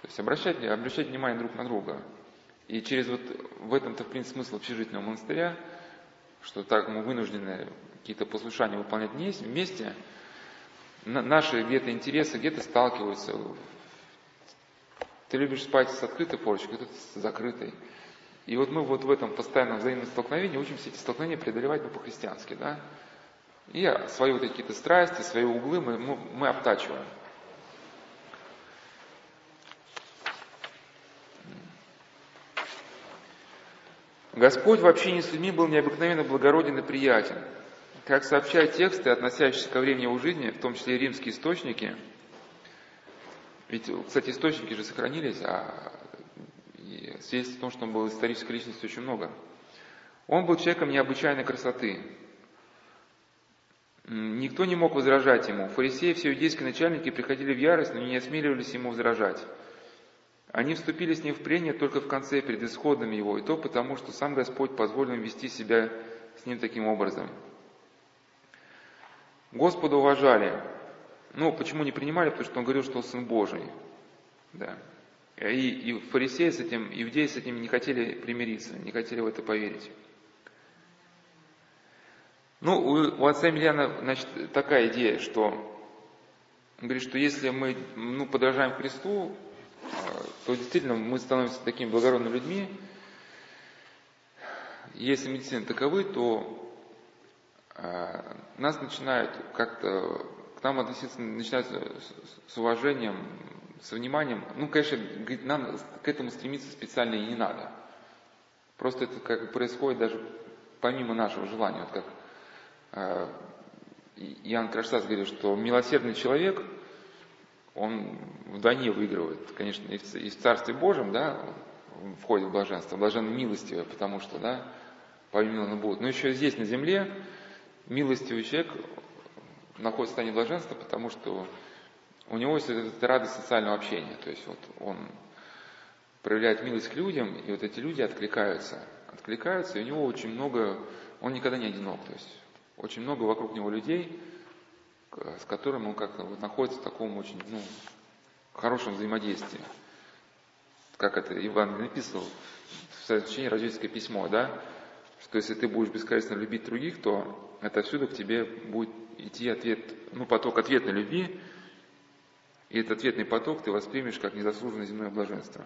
То есть обращать, обращать внимание друг на друга. И через вот в этом-то, в принципе, смысл общежительного монастыря, что так мы вынуждены какие-то послушания выполнять вместе, наши где-то интересы где-то сталкиваются. Ты любишь спать с открытой порочкой, тут с закрытой. И вот мы вот в этом постоянном взаимном столкновении учимся эти столкновения преодолевать ну, по-христиански, да? И свои вот какие-то страсти, свои углы мы, мы, мы обтачиваем. Господь в общении с людьми был необыкновенно благороден и приятен. Как сообщают тексты, относящиеся ко времени его жизни, в том числе и римские источники, ведь, кстати, источники же сохранились, а свидетельств о том, что он был исторической личностью, очень много. Он был человеком необычайной красоты. Никто не мог возражать ему. Фарисеи, все иудейские начальники приходили в ярость, но не осмеливались ему возражать. Они вступили с ним в прение только в конце, перед исходом его, и то потому, что сам Господь позволил им вести себя с ним таким образом. Господа уважали. Ну, почему не принимали? Потому что он говорил, что он Сын Божий. Да. И, и фарисеи с этим, иудеи с этим не хотели примириться, не хотели в это поверить. Ну, у, у отца Емельяна, значит, такая идея, что он говорит, что если мы ну, подражаем Христу, то действительно мы становимся такими благородными людьми. Если действительно таковы, то нас начинают как-то, к нам относиться начинают с уважением, с вниманием. Ну, конечно, нам к этому стремиться специально и не надо. Просто это как происходит даже помимо нашего желания. Вот как э, Иоанн Кронштадт говорил, что милосердный человек – он вдвойне выигрывает, конечно, и в, и в Царстве Божьем, да, входит в блаженство, блаженно милостивое, потому что, да, помилованы будут. Но еще здесь, на земле, милостивый человек находится в состоянии блаженства, потому что у него есть радость социального общения. То есть вот он проявляет милость к людям, и вот эти люди откликаются. Откликаются, и у него очень много, он никогда не одинок. То есть очень много вокруг него людей, с которым он как-то вот находится в таком очень ну, хорошем взаимодействии. Как это Иван написал в сообщении «Рождественское письмо», да? Что если ты будешь бескорыстно любить других, то это отсюда к тебе будет идти ответ, ну, поток ответной любви, и этот ответный поток ты воспримешь как незаслуженное земное блаженство.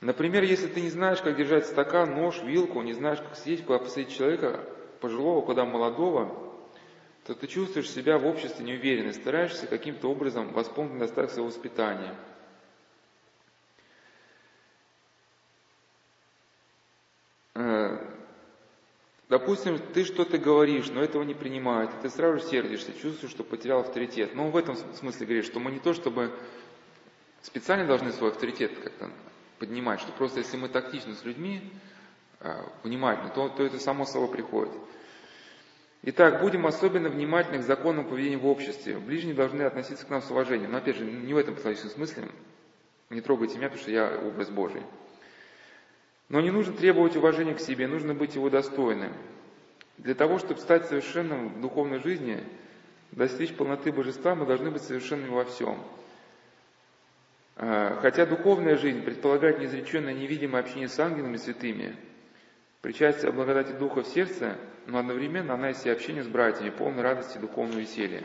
Например, если ты не знаешь, как держать стакан, нож, вилку, не знаешь, как сидеть, куда посадить человека, пожилого, куда молодого, то ты чувствуешь себя в обществе неуверенно, стараешься каким-то образом восполнить недостаток своего воспитания. Э, допустим, ты что-то говоришь, но этого не принимают, и ты сразу же сердишься, чувствуешь, что потерял авторитет. Но в этом смысле говоришь, что мы не то чтобы специально должны свой авторитет как-то поднимать, что просто если мы тактичны с людьми, а, внимательно, то, то это само собой приходит. Итак, будем особенно внимательны к законам поведения в обществе. Ближние должны относиться к нам с уважением. Но опять же, не в этом патологическом смысле. Не трогайте меня, потому что я образ Божий. Но не нужно требовать уважения к себе, нужно быть его достойным. Для того, чтобы стать совершенным в духовной жизни, достичь полноты божества, мы должны быть совершенными во всем – а, хотя духовная жизнь предполагает неизреченное невидимое общение с ангелами святыми, причастие благодати Духа в сердце, но одновременно она и общение с братьями, полной радости и духовного веселья.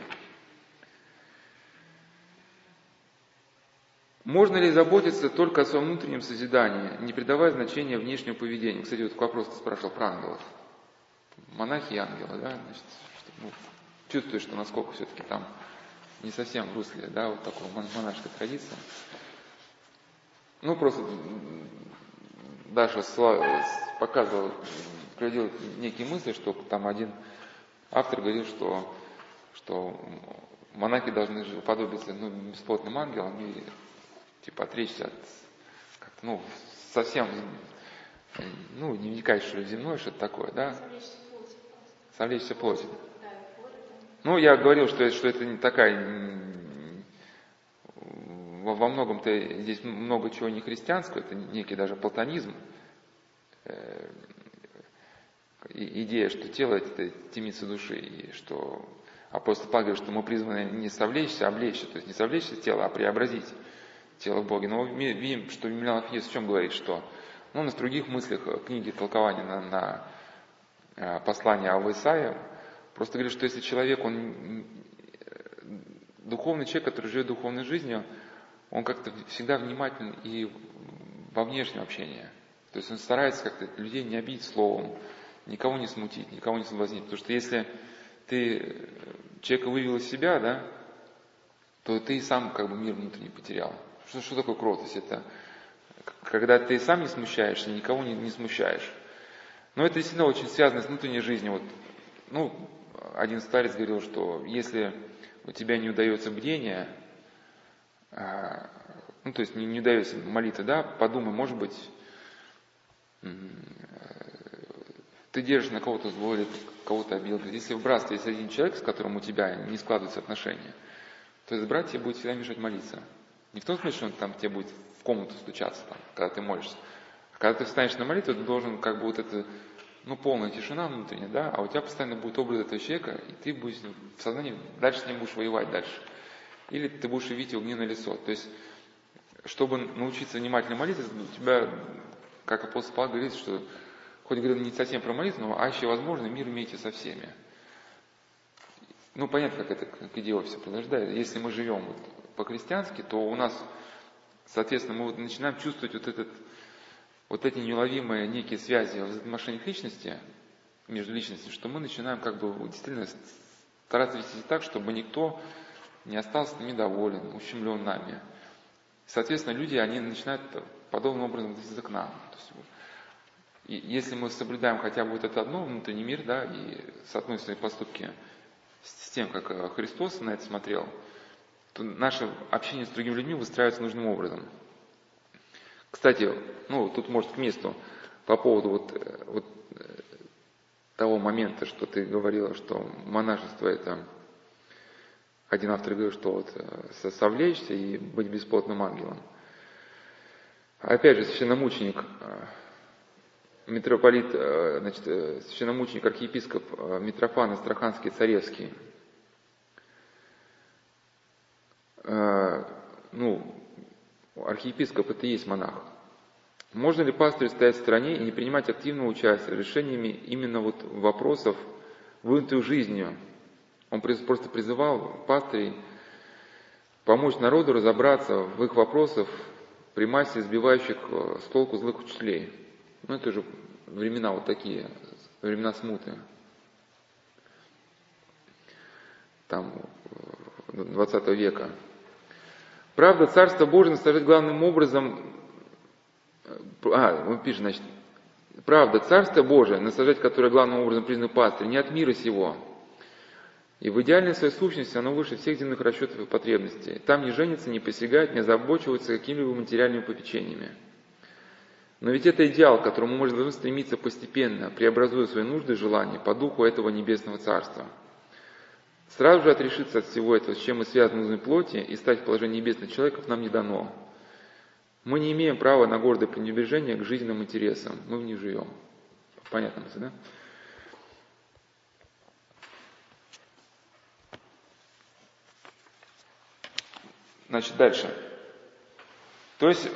Можно ли заботиться только о своем внутреннем созидании, не придавая значения внешнему поведению? Кстати, вот вопрос ты спрашивал про ангелов. Монахи и ангелы, да, значит, что, ну, чувствуешь, что насколько все-таки там не совсем в русле, да, вот такой монашеской традиции. Ну, просто Даша показывала, приводила некие мысли, что там один автор говорил, что, что монахи должны уподобиться ну, бесплотным ангелам и типа отречься от как ну, совсем ну, не вникать, что земное, что-то такое, да? Совлечься плоть. Ну, я говорил, что, что это не такая во многом-то здесь много чего не христианского, это некий даже платонизм. Э, идея, что тело – это темница души, и что апостол Павел говорит, что мы призваны не совлечься, а облечься, то есть не совлечься тело, а преобразить тело в Боге. Но мы видим, что Емельян Афанидис в чем говорит, что ну, на других мыслях э, книги толкования на, на э, послание Исаия, просто говорит, что если человек, он духовный человек, который живет духовной жизнью, он как-то всегда внимателен и во внешнем общении. То есть он старается как-то людей не обидеть словом, никого не смутить, никого не соблазнить. Потому что если ты человека вывел из себя, да, то ты и сам как бы мир внутренний потерял. Что, что такое кротость? Это когда ты сам не смущаешься, никого не, не смущаешь. Но это действительно очень связано с внутренней жизнью. Вот, ну, один старец говорил, что если у тебя не удается бдение, а, ну, то есть не, не удается молитва, да, подумай, может быть, ты держишь на кого-то зло кого-то обидел. Если в братстве есть один человек, с которым у тебя не складываются отношения, то есть брат тебе будет всегда мешать молиться. Не в том смысле, что он там тебе будет в комнату стучаться, там, когда ты молишься. А когда ты встанешь на молитву, ты должен как бы вот это, ну, полная тишина внутренняя, да, а у тебя постоянно будет образ этого человека, и ты будешь в сознании, дальше с ним будешь воевать дальше. Или ты будешь видеть его гневное лицо. То есть, чтобы научиться внимательно молиться, у тебя, как апостол Павел говорит, что хоть говорил не совсем про молитву, но аще возможно, мир имейте со всеми. Ну, понятно, как это, как идея все подождает. Если мы живем вот по-христиански, то у нас, соответственно, мы вот начинаем чувствовать вот этот, вот эти неуловимые некие связи в отношениях личности, между личностями, что мы начинаем как бы действительно стараться вести так, чтобы никто не остался недоволен, ущемлен нами. Соответственно, люди, они начинают подобным образом относиться к нам. То есть, и если мы соблюдаем хотя бы вот это одно, внутренний мир, да, и соотносим свои поступки с тем, как э, Христос на это смотрел, то наше общение с другими людьми выстраивается нужным образом. Кстати, ну, тут может к месту по поводу вот, э, вот э, того момента, что ты говорила, что монашество это один автор говорит, что вот совлечься и быть бесплотным ангелом. Опять же, священномученик, митрополит, значит, священномученик, архиепископ Митрофан Астраханский Царевский – Э, ну, архиепископ это и есть монах. Можно ли пастырю стоять в стороне и не принимать активного участия решениями именно вот вопросов внутренней жизнью? Он просто призывал пастырей помочь народу разобраться в их вопросах при массе избивающих э, с толку злых учителей. Ну, это же времена вот такие, времена смуты. Там, 20 века. Правда, Царство Божие наставляет главным образом, а, он пишет, значит, правда, Царство Божие, насаждать которое главным образом признано пастырь, не от мира сего. И в идеальной своей сущности оно выше всех земных расчетов и потребностей. Там не женится, не посягает, не озабочивается какими-либо материальными попечениями. Но ведь это идеал, к которому мы должны стремиться постепенно, преобразуя свои нужды и желания по духу этого небесного царства – Сразу же отрешиться от всего этого, с чем мы связаны в плоти, и стать в положении небесных человеков нам не дано. Мы не имеем права на гордое пренебрежение к жизненным интересам. Мы в них живем. Понятно да? Значит, дальше. То есть,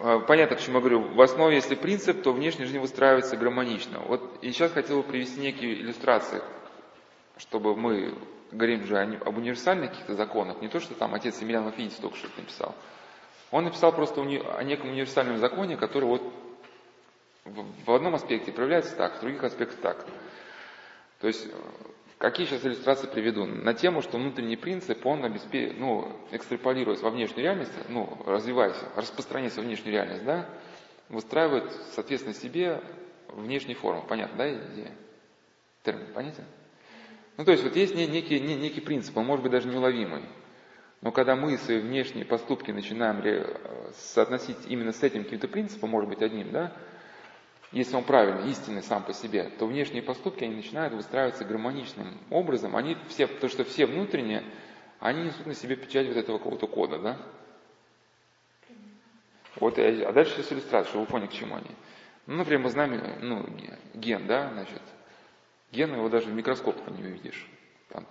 а, понятно, к чему я говорю, в основе, если принцип, то внешняя жизнь выстраивается гармонично. Вот и сейчас хотел бы привести некие иллюстрации, чтобы мы говорим же об универсальных каких-то законах, не то, что там отец Емельян Афинец только что написал. Он написал просто о неком универсальном законе, который вот в одном аспекте проявляется так, в других аспектах так. То есть, какие сейчас иллюстрации приведу? На тему, что внутренний принцип, он обеспе... ну, экстраполируясь во внешнюю реальность, ну, развиваясь, распространяясь во внешнюю реальность, да, выстраивает, соответственно, себе внешние формы. Понятно, да, идея? Термин понятен? Ну, то есть вот есть некий, некий принцип, он может быть даже неуловимый. Но когда мы свои внешние поступки начинаем соотносить именно с этим каким-то принципом, может быть одним, да, если он правильный, истинный сам по себе, то внешние поступки, они начинают выстраиваться гармоничным образом. Они все, потому что все внутренние, они несут на себе печать вот этого какого-то кода, да? Вот, а дальше сейчас иллюстрация, чтобы вы поняли, к чему они. Ну, например, мы знаем, ну, ген, да, значит, Ген его даже в микроскоп не увидишь. Там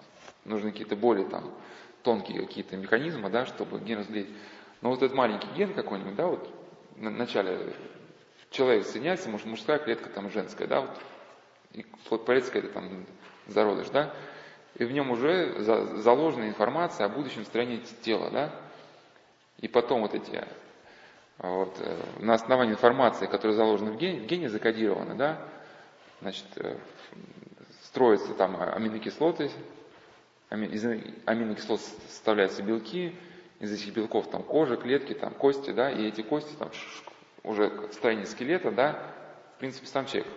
нужны какие-то более там тонкие какие-то механизмы, да, чтобы ген разглядеть. Но вот этот маленький ген какой-нибудь, да, вот в начале человек соединяется, может, мужская клетка, там женская, да, вот, и появится какая-то там зародыш, да, и в нем уже за, заложена информация о будущем строении тела, да, и потом вот эти вот, э, на основании информации, которая заложена в гене, в гене закодирована, да, значит, э, строятся там аминокислоты, из аминокислот составляются белки, из этих белков там кожа, клетки, там кости, да, и эти кости там уже состоянии скелета, да, в принципе, сам человек.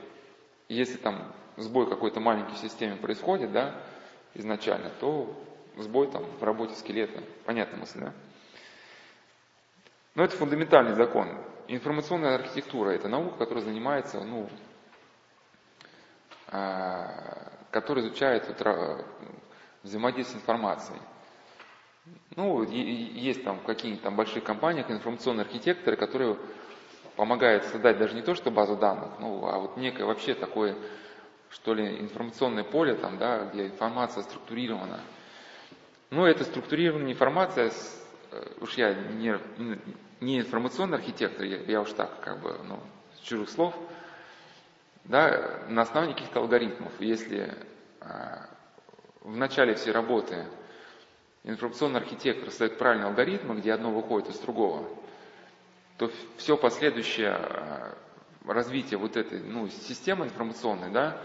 если там сбой какой-то маленький в системе происходит, да, изначально, то сбой там в работе скелета. Понятная мысль, да? Но это фундаментальный закон. Информационная архитектура – это наука, которая занимается, ну, а, которая изучает вот, взаимодействие информацией. Ну, есть там какие-нибудь там большие компании, информационные архитекторы, которые помогают создать даже не то, что базу данных, ну, а вот некое вообще такое, что ли, информационное поле, там, да, где информация структурирована. Ну, это структурированная информация, э, уж я не, не информационный архитектор, я, я уж так, как бы, ну, с чужих слов, да, на основании каких-то алгоритмов. Если а, в начале всей работы информационный архитектор создает правильный алгоритм, где одно выходит из другого, то все последующее а, развитие вот этой ну, системы информационной, да,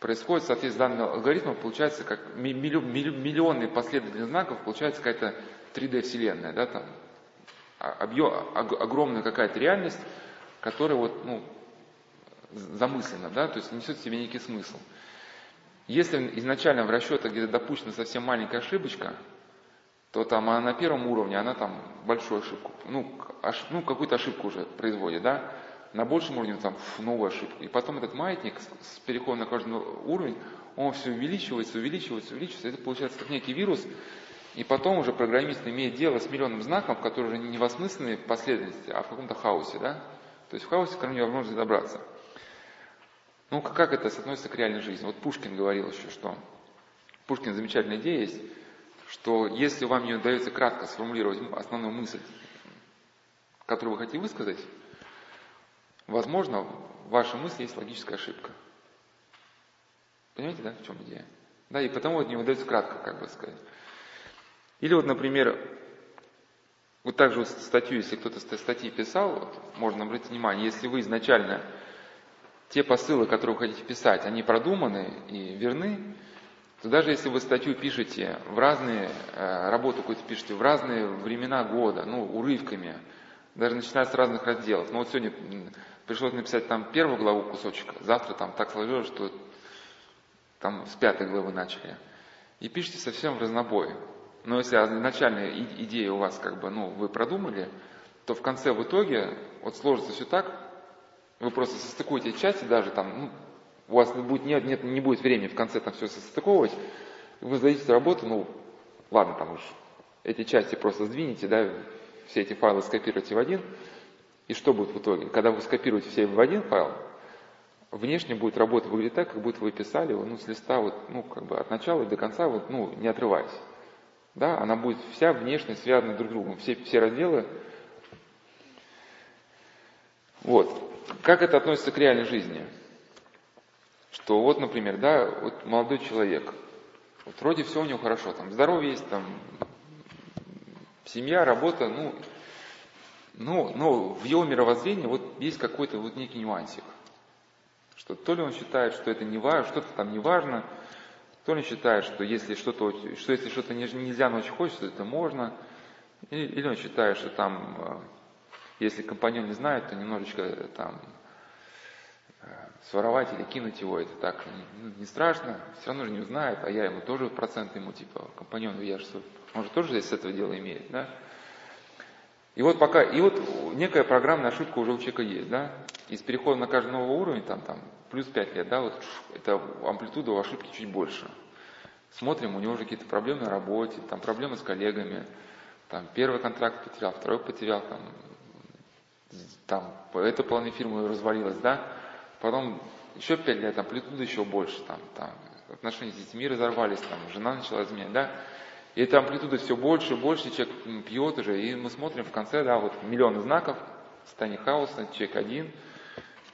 происходит в соответствии с получается как миллионные последовательных знаков, получается какая-то 3D-вселенная, да, там, а, объем, огромная какая-то реальность, которая вот, ну, замыслена, да, то есть несет в себе некий смысл. Если изначально в расчетах где-то допущена совсем маленькая ошибочка, то там она на первом уровне, она там большую ошибку, ну, ошиб, ну какую-то ошибку уже производит, да, на большем уровне там фу, новую ошибку. И потом этот маятник с переходом на каждый уровень, он все увеличивается, увеличивается, увеличивается. Это получается как некий вирус, и потом уже программист имеет дело с миллионным знаком, который уже не в осмысленной последовательности, а в каком-то хаосе, да? То есть в хаосе, к которому невозможно добраться. Ну, как это относится к реальной жизни? Вот Пушкин говорил еще, что Пушкин замечательная идея есть, что если вам не удается кратко сформулировать основную мысль, которую вы хотите высказать, возможно, в вашей мысли есть логическая ошибка. Понимаете, да, в чем идея? Да, и потому вот не удается кратко, как бы сказать. Или вот, например, вот так же вот статью, если кто-то статьи писал, вот, можно обратить внимание, если вы изначально те посылы, которые вы хотите писать, они продуманы и верны, то даже если вы статью пишете в разные, э, работу какую-то пишете в разные времена года, ну, урывками, даже начиная с разных разделов. Ну вот сегодня пришлось написать там первую главу кусочка, завтра там так сложилось, что там с пятой главы начали. И пишите совсем в разнобой. Но если изначальная идея у вас как бы, ну, вы продумали, то в конце, в итоге, вот сложится все так, вы просто состыкуете части даже там, ну, у вас будет, нет, нет, не будет времени в конце там все состыковывать, вы сдадите работу, ну, ладно, там уж эти части просто сдвинете, да, все эти файлы скопируйте в один, и что будет в итоге? Когда вы скопируете все в один файл, внешне будет работа выглядеть так, как будто вы писали ну, с листа, вот, ну, как бы от начала до конца, вот, ну, не отрываясь. Да, она будет вся внешне связана друг с другом. Все, все разделы. Вот. Как это относится к реальной жизни? Что вот, например, да, вот молодой человек, вот вроде все у него хорошо, там здоровье есть, там семья, работа, ну, ну, но в его мировоззрении вот есть какой-то вот некий нюансик. Что то ли он считает, что это не важно, что-то там не важно, то ли считает, что если что-то, что если что-то нельзя, но очень хочется, то это можно. Или, он считает, что там, э, если компаньон не знает, то немножечко э, там своровать или кинуть его, это так не, не страшно, все равно же не узнает, а я ему тоже процент ему, типа, компаньону я же, он же тоже здесь с этого дела имеет, да? И вот пока, и вот некая программная ошибка уже у человека есть, да? И с переходом на каждый новый уровень, там, там, плюс 5 лет, да, вот это амплитуда у ошибки чуть больше. Смотрим, у него уже какие-то проблемы на работе, там проблемы с коллегами, там первый контракт потерял, второй потерял, там, там эта половина фирмы развалилась, да, потом еще 5 лет, амплитуда еще больше, там, там, отношения с детьми разорвались, там, жена начала изменять, да, и эта амплитуда все больше и больше, человек пьет уже, и мы смотрим в конце, да, вот миллионы знаков, состояние хаоса, человек один,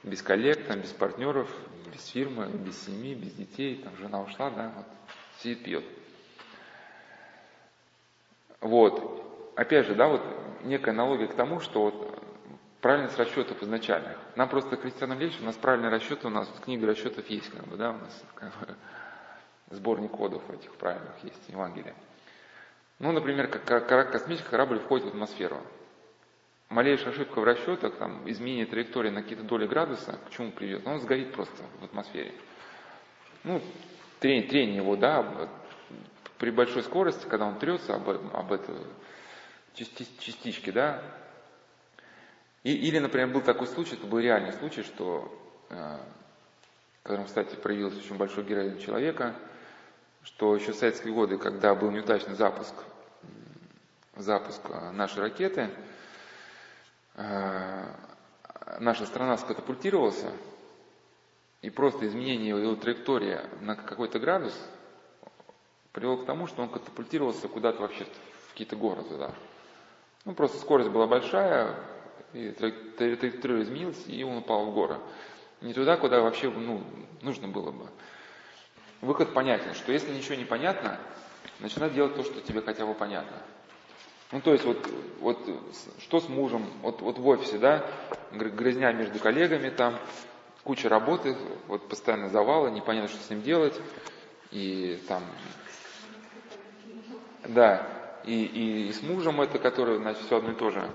без коллег, там, без партнеров, без фирмы, без семьи, без детей, там жена ушла, да, вот, сидит, пьет. Вот. Опять же, да, вот некая аналогия к тому, что вот правильность расчетов изначальных. Нам просто христианам легче, у нас правильные расчеты, у нас книга расчетов есть, как бы, да, у нас как бы, сборник кодов этих правильных есть, Евангелия. Ну, например, как космический корабль входит в атмосферу. Малейшая ошибка в расчетах, там, изменение траектории на какие-то доли градуса, к чему приведет? Он сгорит просто в атмосфере. Ну, трение, трение его, да, при большой скорости, когда он трется об, об этой частичке, да, и, или, например, был такой случай, это был реальный случай, что, э, которым, кстати, проявился очень большой героизм человека, что еще в советские годы, когда был неудачный запуск, запуск э, нашей ракеты, э, наша страна скатапультировалась, и просто изменение его траектории на какой-то градус привело к тому, что он катапультировался куда-то вообще в какие-то горы туда. Ну, просто скорость была большая, и траектория изменилась, и он упал в горы. Не туда, куда вообще ну, нужно было бы. Выход понятен, что если ничего не понятно, начинай делать то, что тебе хотя бы понятно. Ну, то есть, вот, вот что с мужем, вот, вот в офисе, да, грызня между коллегами, там, куча работы, вот постоянно завалы, непонятно, что с ним делать, и там, да, и, и, и с мужем это, который, значит, все одно и то же.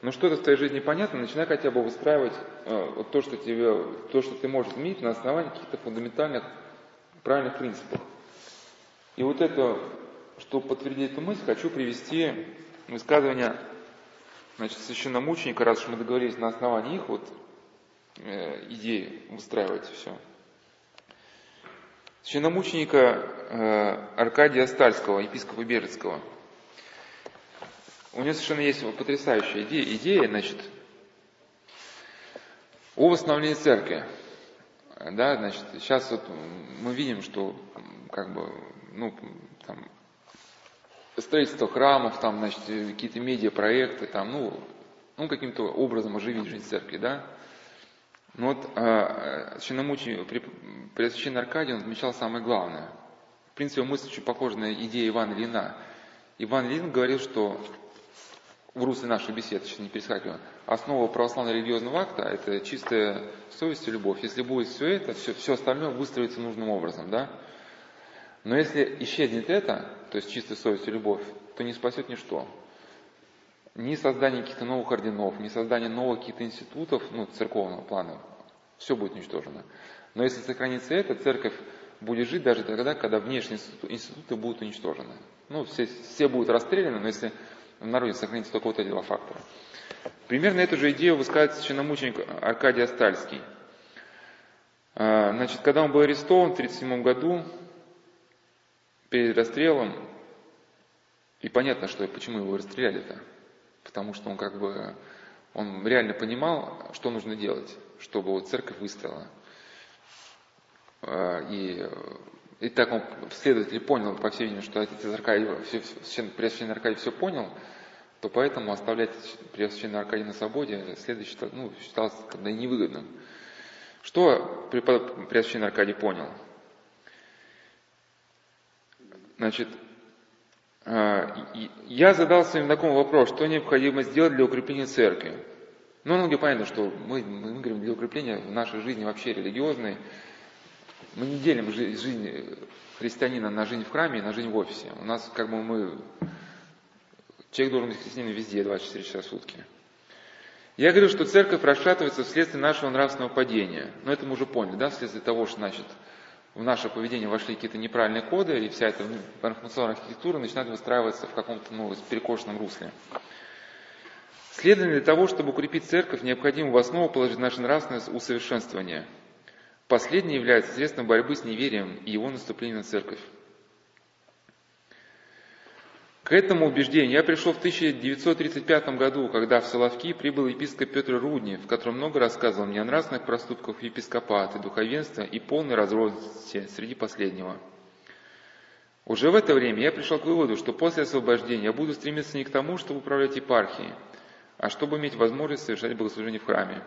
Но что-то в твоей жизни понятно, начинай хотя бы выстраивать э, то, что тебе, то, что ты можешь изменить на основании каких-то фундаментальных правильных принципов. И вот это, чтобы подтвердить эту мысль, хочу привести высказывание значит, священномученика, раз уж мы договорились на основании их вот э, идеи выстраивать все. Священномученика э, Аркадия Стальского, епископа Берецкого – у него совершенно есть потрясающая идея, идея значит, о восстановлении церкви. Да, значит, сейчас вот мы видим, что как бы, ну, там, строительство храмов, там, значит, какие-то медиапроекты, там, ну, ну, каким-то образом оживить жизнь церкви, да. Но вот э, священномученик, Преосвященный Аркадий, он отмечал самое главное. В принципе, мысль очень похожа на идею Ивана Ильина. Иван Ильин говорил, что в русле нашей беседы, сейчас не перескакиваю, основа православного религиозного акта – это чистая совесть и любовь. Если будет все это, все, все остальное выстроится нужным образом, да? Но если исчезнет это, то есть чистая совесть и любовь, то не спасет ничто. Ни создание каких-то новых орденов, ни создание новых каких-то институтов, ну, церковного плана, все будет уничтожено. Но если сохранится это, церковь будет жить даже тогда, когда внешние институты будут уничтожены. Ну, все, все будут расстреляны, но если в народе сохранится только вот эти два фактора. Примерно эту же идею высказывает священномученик Аркадий Астальский. А, значит, когда он был арестован в 1937 году, перед расстрелом, и понятно, что почему его расстреляли-то, потому что он как бы, он реально понимал, что нужно делать, чтобы вот церковь выстояла. А, и и так он, следователь понял, по всей видимости, что отец Аркадий, все, Преосвященный Аркадий все понял, то поэтому оставлять Преосвященного Аркадия на свободе следующий, ну, считалось когда невыгодным. Что Преосвященный Аркадий понял? Значит, а, я задался им такой вопрос, что необходимо сделать для укрепления церкви. Ну, где понятно, что мы, мы говорим для укрепления в нашей жизни вообще религиозной, мы не делим жизнь христианина на жизнь в храме и на жизнь в офисе. У нас как бы мы... Человек должен быть христианином везде, 24 часа в сутки. Я говорю, что церковь расшатывается вследствие нашего нравственного падения. Но это мы уже поняли, да, вследствие того, что, значит, в наше поведение вошли какие-то неправильные коды, и вся эта информационная архитектура начинает выстраиваться в каком-то ну, перекошенном русле. Следовательно, для того, чтобы укрепить церковь, необходимо в основу положить наше нравственное усовершенствование – Последнее является средством борьбы с неверием и его наступлением на церковь. К этому убеждению я пришел в 1935 году, когда в Соловки прибыл епископ Петр Рудни, в котором много рассказывал мне о нравственных проступках епископата, духовенства и полной разрозненности среди последнего. Уже в это время я пришел к выводу, что после освобождения я буду стремиться не к тому, чтобы управлять епархией, а чтобы иметь возможность совершать богослужение в храме.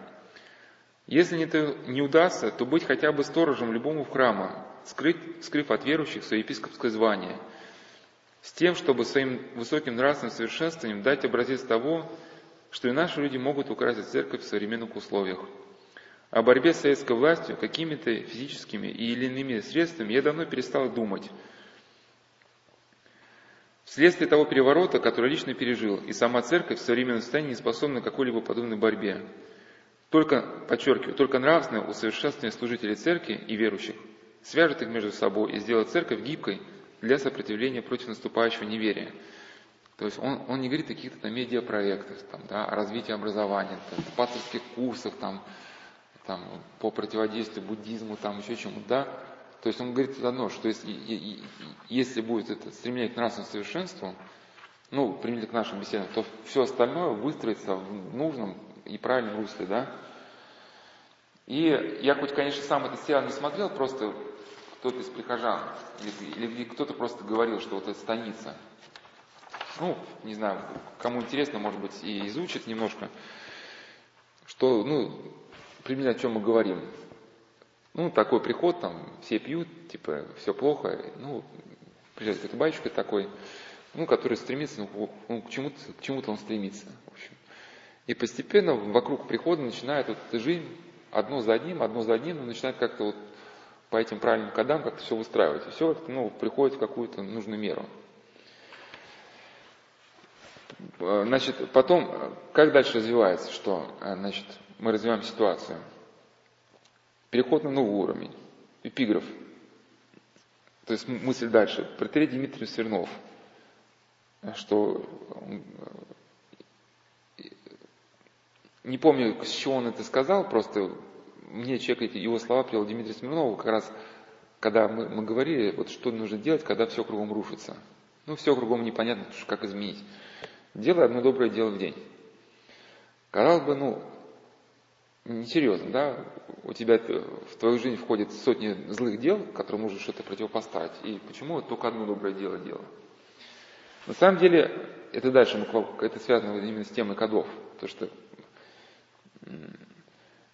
Если это не удастся, то быть хотя бы сторожем любому храма, скрыть, скрыв от верующих свое епископское звание, с тем, чтобы своим высоким нравственным совершенствованием дать образец того, что и наши люди могут украсить церковь в современных условиях. О борьбе с советской властью какими-то физическими или иными средствами я давно перестал думать. Вследствие того переворота, который лично пережил, и сама церковь в современном состоянии не способна к какой-либо подобной борьбе. Только, подчеркиваю, только нравственное усовершенствование служителей церкви и верующих свяжет их между собой и сделает церковь гибкой для сопротивления против наступающего неверия. То есть он, он не говорит о каких-то там медиапроектах, там, да, о развитии образования, там, пасторских курсах, там, там, по противодействию буддизму, там, еще чему-то, да. То есть он говорит одно, что если, если будет это стремление к нравственному совершенству, ну, применительно к нашим беседам, то все остальное выстроится в нужном и правильном русле, да. И я хоть, конечно, сам это сериал не смотрел, просто кто-то из прихожан, или, или кто-то просто говорил, что вот это станица. Ну, не знаю, кому интересно, может быть, и изучит немножко, что, ну, примерно о чем мы говорим. Ну, такой приход, там, все пьют, типа, все плохо. Ну, приезжает какой-то батюшка такой, ну, который стремится, ну к чему-то, к чему-то он стремится, в общем. И постепенно вокруг прихода начинает вот жизнь одно за одним, одно за одним, начинает как-то вот по этим правильным кодам как-то все выстраивать. И все ну, приходит в какую-то нужную меру. Значит, потом, как дальше развивается, что, значит, мы развиваем ситуацию. Переход на новый уровень. Эпиграф. То есть мысль дальше. Протерей Дмитрий Свернов, что не помню, с чего он это сказал, просто мне человек его слова привел Дмитрий Смирнов, как раз когда мы, мы говорили, вот что нужно делать, когда все кругом рушится. Ну, все кругом непонятно, как изменить. Делай одно доброе дело в день. Казалось бы, ну, несерьезно, да, у тебя в твою жизнь входит сотни злых дел, которым нужно что-то противопоставить. И почему только одно доброе дело дело? На самом деле, это дальше, это связано именно с темой кодов. То, что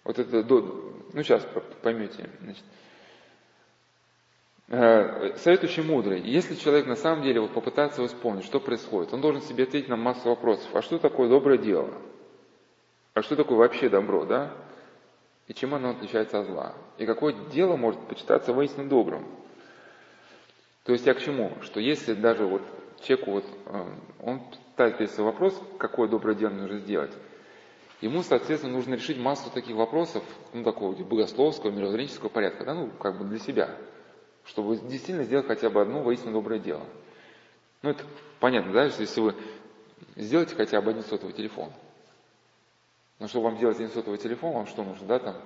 вот это, ну сейчас поймете. Значит, э, совет очень мудрый. Если человек на самом деле вот попытается исполнить, что происходит, он должен себе ответить на массу вопросов. А что такое доброе дело? А что такое вообще добро, да? И чем оно отличается от зла? И какое дело может почитаться воистину добрым? То есть я к чему? Что если даже вот человеку вот, э, он ставит перед собой вопрос, какое доброе дело нужно сделать, Ему, соответственно, нужно решить массу таких вопросов, ну, такого богословского, мировоззренческого порядка, да, ну, как бы для себя, чтобы действительно сделать хотя бы одно воистину доброе дело. Ну, это понятно, да, если вы сделаете хотя бы один сотовый телефон. Но чтобы вам сделать один сотовый телефон, вам что нужно, да, там,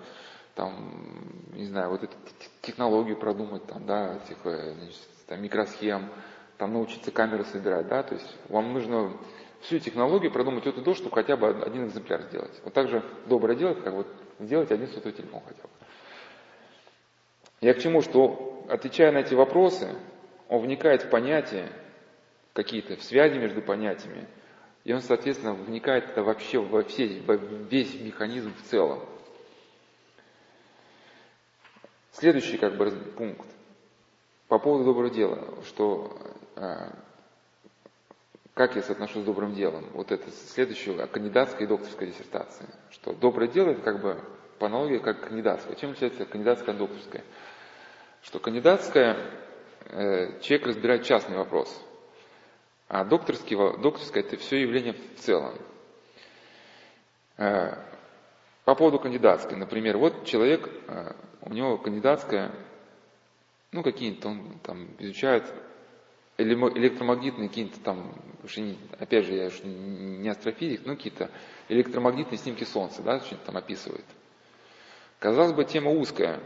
там, не знаю, вот эту технологию продумать, там, да, этих, э, значит, там, микросхем, там научиться камеры собирать, да, то есть вам нужно всю технологию продумать от и до, чтобы хотя бы один экземпляр сделать. Вот так же доброе дело, как вот сделать один сотовый телефон хотя бы. Я к чему, что отвечая на эти вопросы, он вникает в понятия, какие-то в связи между понятиями, и он, соответственно, вникает это вообще во, все, во весь механизм в целом. Следующий как бы пункт по поводу доброго дела, что а, как я соотношу с добрым делом? Вот это следующее, кандидатская и докторская диссертация. Что доброе дело это как бы по аналогии как кандидатская. Чем отличается кандидатская от докторская? Что кандидатская, э, человек разбирает частный вопрос, а докторский, докторская это все явление в целом. Э, по поводу кандидатской, например, вот человек, э, у него кандидатская, ну какие-то он там изучает электромагнитные какие-то там, опять же, я уж не астрофизик, но какие-то электромагнитные снимки Солнца, да, что-то там описывает. Казалось бы, тема узкая,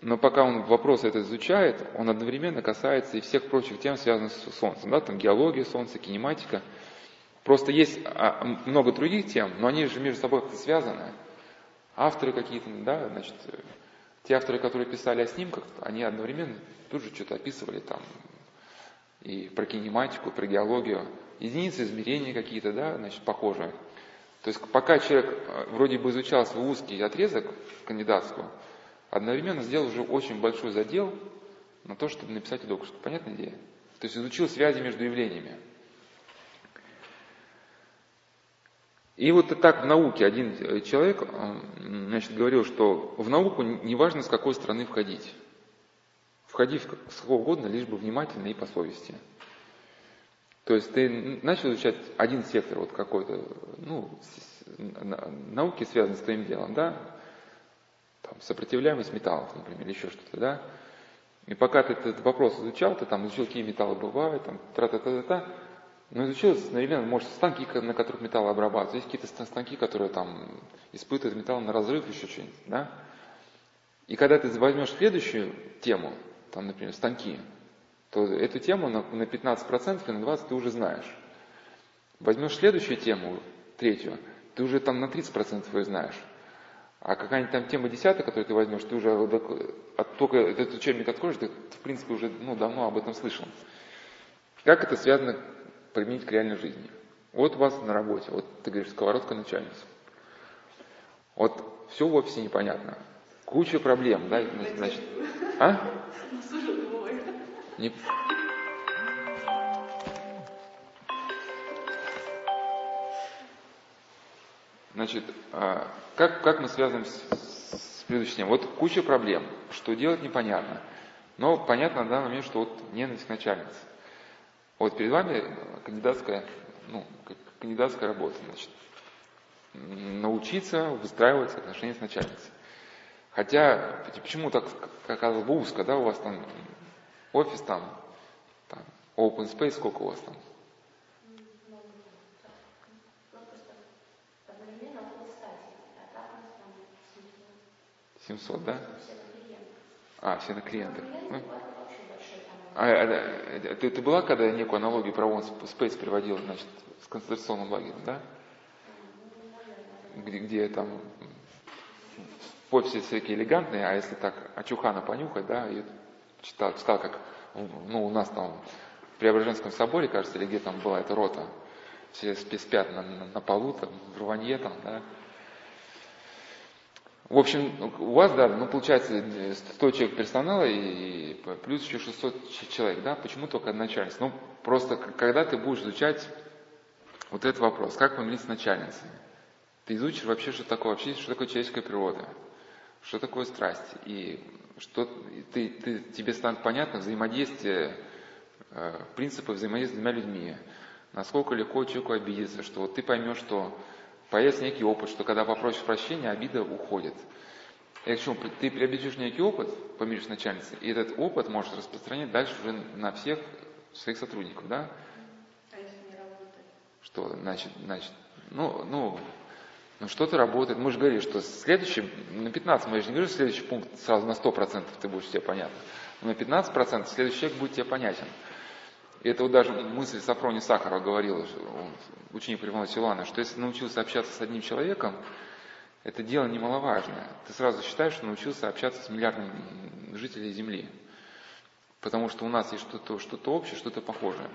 но пока он вопрос этот изучает, он одновременно касается и всех прочих тем, связанных с Солнцем, да, там геология Солнца, кинематика. Просто есть а, много других тем, но они же между собой как-то связаны. Авторы какие-то, да, значит, те авторы, которые писали о снимках, они одновременно тут же что-то описывали там, и про кинематику, про геологию, единицы измерения какие-то, да, значит, похожие. То есть пока человек э, вроде бы изучал свой узкий отрезок кандидатского, одновременно сделал уже очень большой задел на то, чтобы написать докторскую. Понятная идея? То есть изучил связи между явлениями. И вот так в науке один э, человек значит, говорил, что в науку не важно, с какой стороны входить. Входи с какого угодно, лишь бы внимательно и по совести. То есть ты начал изучать один сектор вот какой-то, ну, науки, связанные с твоим делом, да, там, сопротивляемость металлов, например, или еще что-то, да, и пока ты этот вопрос изучал, ты там изучил, какие металлы бывают, там, тра-та-та-та-та, но изучил одновременно, может, станки, на которых металлы обрабатывают, есть какие-то станки, которые там испытывают металл на разрыв, еще что-нибудь, да. И когда ты возьмешь следующую тему, там, например, станки, то эту тему на, на 15% или на 20% ты уже знаешь. Возьмешь следующую тему, третью, ты уже там на 30% ее знаешь. А какая-нибудь там тема десятая, которую ты возьмешь, ты уже от, только этот учебник откроешь, ты, в принципе, уже ну, давно об этом слышал. Как это связано применить к реальной жизни? Вот у вас на работе, вот ты говоришь, сковородка начальница. Вот все в офисе непонятно. Куча проблем, да, значит. А? Не... Значит, а, как, как мы связываем с, с предыдущим? Вот куча проблем, что делать непонятно. Но понятно на данный момент, что вот ненависть к начальнице. Вот перед вами кандидатская, ну, кандидатская работа, значит. Научиться выстраивать отношения с начальницей. Хотя, почему так, казалось бы, узко, да, у вас там офис там, там, open space, сколько у вас там? 700, да? А, все на клиентах. Ну. А, а, ты, ты была, когда я некую аналогию про One Space приводила, значит, с концентрационным лагерем, да? Где, где там в офисе всякие элегантные, а если так очухана понюхать, да, и читал, читал, как, ну, у нас там в Преображенском соборе, кажется, или где там была эта рота, все спят на, на, на полу, там, в рванье там, да, в общем, у вас, да, ну, получается 100 человек персонала и плюс еще 600 человек, да, почему только начальница? Ну, просто когда ты будешь изучать вот этот вопрос, как помириться с начальницей, ты изучишь вообще, что такое вообще, что такое человеческая природа, что такое страсть, и что ты, ты, тебе станет понятно взаимодействие, э, принципы взаимодействия с двумя людьми, насколько легко человеку обидеться, что вот ты поймешь, что появится некий опыт, что когда попросишь прощения, обида уходит. И к чему? Ты приобретешь некий опыт, помиришь начальницы, и этот опыт можешь распространять дальше уже на всех своих сотрудников, да? А если не работает? Что, значит, значит, ну, ну, ну что-то работает. Мы же говорили, что следующий, на 15, мы же не говорим, следующий пункт сразу на 100% ты будешь тебе понятен. Но на 15% следующий человек будет тебе понятен. И это вот даже мысль Сафрони Сахарова говорила, ученик Примала Силуана, что если научился общаться с одним человеком, это дело немаловажное. Ты сразу считаешь, что научился общаться с миллиардом жителей Земли. Потому что у нас есть что-то что общее, что-то похожее.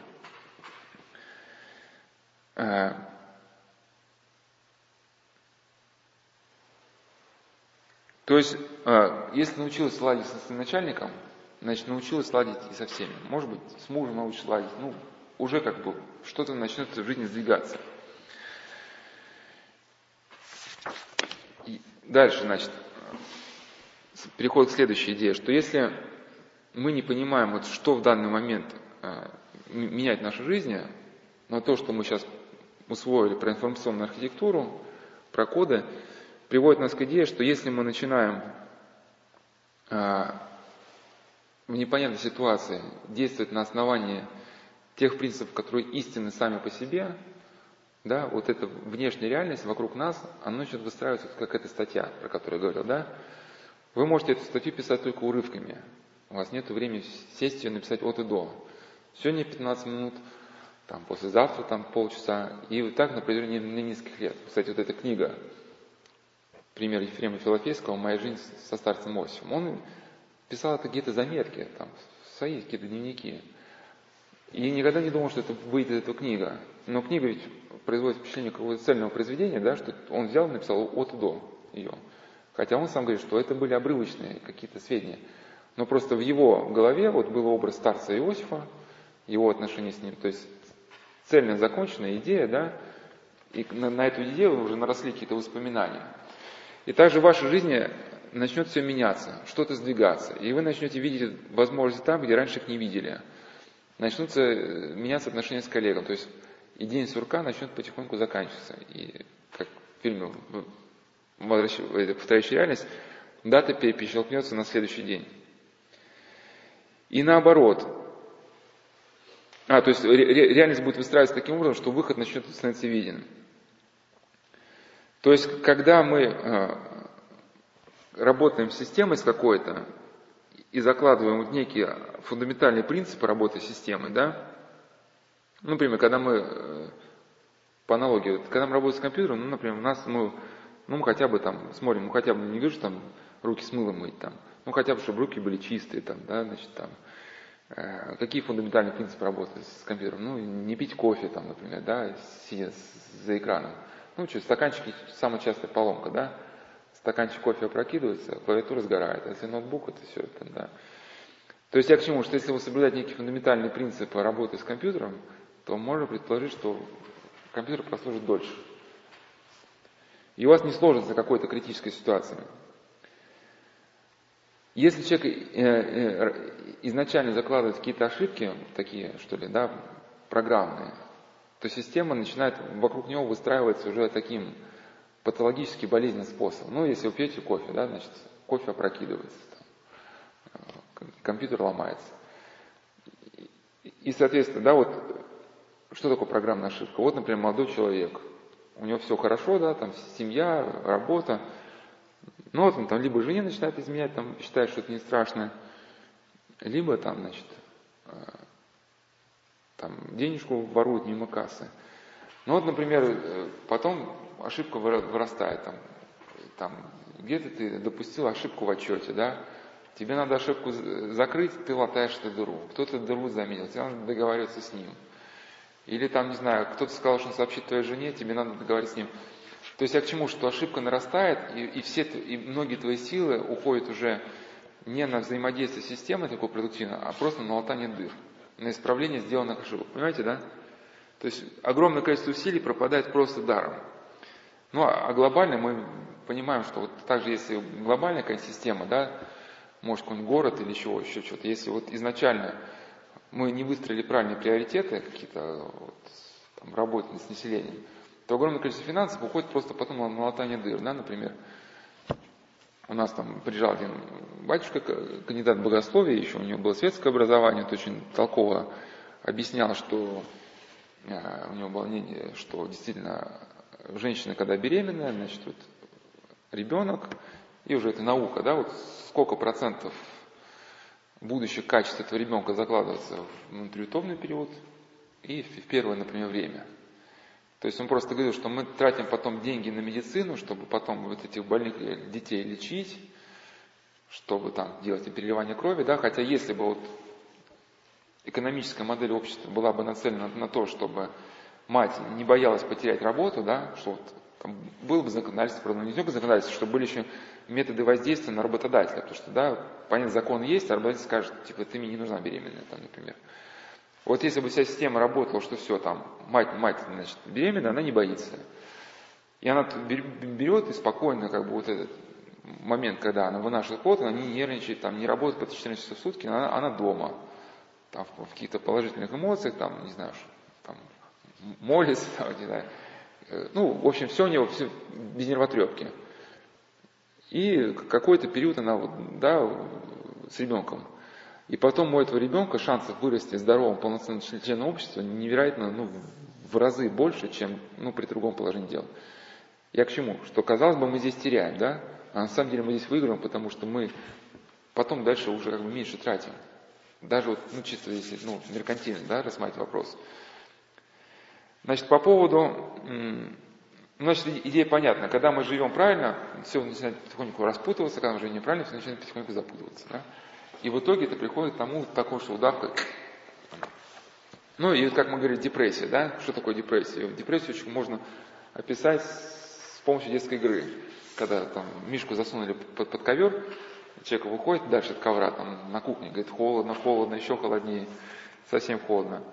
То есть, э, если научился ладить своим начальником, значит, научилась ладить и со всеми. Может быть, с мужем научишься ладить. Ну, уже как бы что-то начнет в жизни сдвигаться. И дальше, значит, переход к следующей идее, что если мы не понимаем, вот, что в данный момент э, менять в нашей жизни, но то, что мы сейчас усвоили про информационную архитектуру, про коды, приводит нас к идее, что если мы начинаем э, в непонятной ситуации действовать на основании тех принципов, которые истинны сами по себе, да, вот эта внешняя реальность вокруг нас, она начнет выстраиваться, как эта статья, про которую я говорил, да. Вы можете эту статью писать только урывками. У вас нет времени сесть и написать от и до. Сегодня 15 минут, там, послезавтра там полчаса, и вот так на протяжении нескольких лет. Кстати, вот эта книга, пример Ефрема Филофейского «Моя жизнь со старцем Осием», он писал это какие-то заметки, там, свои какие-то дневники. И никогда не думал, что это выйдет эта книга. Но книга ведь производит впечатление какого-то цельного произведения, да, что он взял и написал от и до ее. Хотя он сам говорит, что это были обрывочные какие-то сведения. Но просто в его голове вот был образ старца Иосифа, его отношения с ним, то есть цельно законченная идея, да, И на, на эту идею уже наросли какие-то воспоминания. И также в вашей жизни начнет все меняться, что-то сдвигаться. И вы начнете видеть возможности там, где раньше их не видели. Начнутся э, меняться отношения с коллегом. То есть и день сурка начнет потихоньку заканчиваться. И как в фильме «Повторяющая реальность», дата перещелкнется на следующий день. И наоборот. А, то есть реальность будет выстраиваться таким образом, что выход начнет становиться виден. То есть, когда мы э, работаем с системой с какой-то и закладываем вот некие фундаментальные принципы работы системы, да, ну, например, когда мы, э, по аналогии, когда мы работаем с компьютером, ну, например, у нас, мы, ну, мы хотя бы там смотрим, мы хотя бы не что там руки с мылом мыть, там, ну, хотя бы, чтобы руки были чистые, там, да, значит, там, э, какие фундаментальные принципы работы с компьютером? Ну, не пить кофе, там, например, да, сидя за экраном. Ну, что, стаканчики, самая частая поломка, да, стаканчик кофе опрокидывается, клавиатура сгорает, а если ноутбук, это все это, да. То есть я к чему, что если вы соблюдаете некие фундаментальные принципы работы с компьютером, то можно предположить, что компьютер прослужит дольше. И у вас не сложится какой-то критической ситуации. Если человек э, э, изначально закладывает какие-то ошибки, такие, что ли, да, программные, то система начинает вокруг него выстраиваться уже таким патологически болезненным способом. Ну, если вы пьете кофе, да, значит, кофе опрокидывается, там, э, компьютер ломается. И, соответственно, да, вот что такое программная ошибка? Вот, например, молодой человек, у него все хорошо, да, там семья, работа, но вот он там либо жене начинает изменять, там считает, что это не страшно, либо там, значит, э, там денежку воруют мимо кассы. Ну вот, например, э, потом ошибка вырастает, там, там где-то ты допустил ошибку в отчете, да, тебе надо ошибку закрыть, ты латаешь эту дыру, кто-то дыру заметил, тебе надо договариваться с ним – или там, не знаю, кто-то сказал, что он сообщит твоей жене, тебе надо договориться с ним. То есть я к чему, что ошибка нарастает, и, и, все, и многие твои силы уходят уже не на взаимодействие с системой такой продуктивно, а просто на латание дыр, на исправление сделанных ошибок. Понимаете, да? То есть огромное количество усилий пропадает просто даром. Ну а, а глобально мы понимаем, что вот также если глобальная какая-то система, да, может какой-нибудь город или еще, еще что-то, если вот изначально мы не выстроили правильные приоритеты какие-то вот, там, работы с населением, то огромное количество финансов уходит просто потом на латание дыр. Да, например, у нас там приезжал один батюшка, кандидат богословия, еще у него было светское образование, то очень толково объяснял, что э, у него было мнение, что действительно женщина, когда беременная, значит, вот ребенок, и уже это наука, да, вот сколько процентов будущих качеств этого ребенка закладывается в внутриутробный период и в первое, например, время. То есть он просто говорил, что мы тратим потом деньги на медицину, чтобы потом вот этих больных детей лечить, чтобы там делать переливание крови, да, хотя если бы вот экономическая модель общества была бы нацелена на то, чтобы мать не боялась потерять работу, да, что вот там было бы законодательство, правда, не только законодательство, чтобы были еще методы воздействия на работодателя, потому что, да, понятно, закон есть, а работодатель скажет, типа, ты мне не нужна беременная, там, например. Вот если бы вся система работала, что все, там, мать, мать, значит, беременна, она не боится. И она берет и спокойно, как бы, вот этот момент, когда она вынашивает плод, она не нервничает, там, не работает по 14 часов в сутки, она, она дома, там, в, каких-то положительных эмоциях, там, не знаю, там, молится, там, не знаю, Э, ну, в общем, все у него все без нервотрепки. И какой-то период она вот, да, с ребенком. И потом у этого ребенка шансов вырасти здоровым, полноценным членом общества невероятно, ну, в разы больше, чем, ну, при другом положении дел. Я к чему? Что, казалось бы, мы здесь теряем, да? А на самом деле мы здесь выигрываем, потому что мы потом дальше уже как бы меньше тратим. Даже вот, ну, чисто если, ну, меркантильно, да, рассматривать вопрос. Значит, по поводу, значит, идея понятна. Когда мы живем правильно, все начинает потихоньку распутываться, когда мы живем неправильно, все начинает потихоньку запутываться. Да? И в итоге это приходит к тому, такому, что удавка... Ну и как мы говорим, депрессия, да? Что такое депрессия? Депрессию очень можно описать с помощью детской игры. Когда там мишку засунули под, под ковер, человек выходит дальше от ковра, там на кухне, говорит, холодно, холодно, еще холоднее, совсем холодно.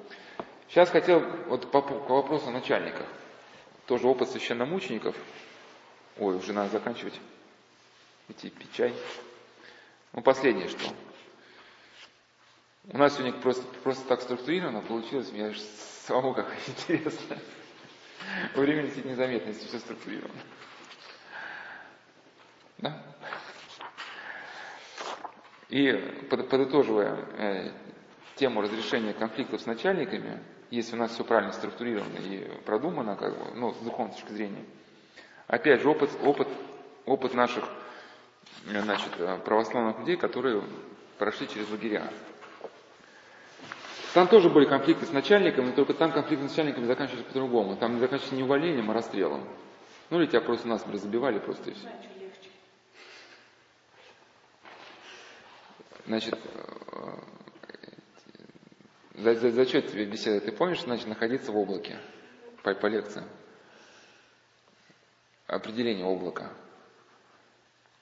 Сейчас хотел вот по, по вопросу о начальниках. тоже опыт священномучеников. Ой, уже надо заканчивать. Идти пить чай. Ну, последнее что. У нас сегодня просто, просто так структурировано получилось, мне самому как интересно. Время летит незаметно, если все структурировано. Да? И подытоживая э, тему разрешения конфликтов с начальниками, если у нас все правильно структурировано и продумано, как бы, ну, с духовной точки зрения, опять же, опыт, опыт, опыт наших э, значит, э, православных людей, которые прошли через лагеря. Там тоже были конфликты с начальниками, но только там конфликты с начальниками заканчивались по-другому. Там не заканчивались не увольнением, а расстрелом. Ну или тебя просто нас забивали просто и все. Значит, э, за, за, за что тебе беседа? Ты помнишь, значит, находиться в облаке по, по лекции? Определение облака.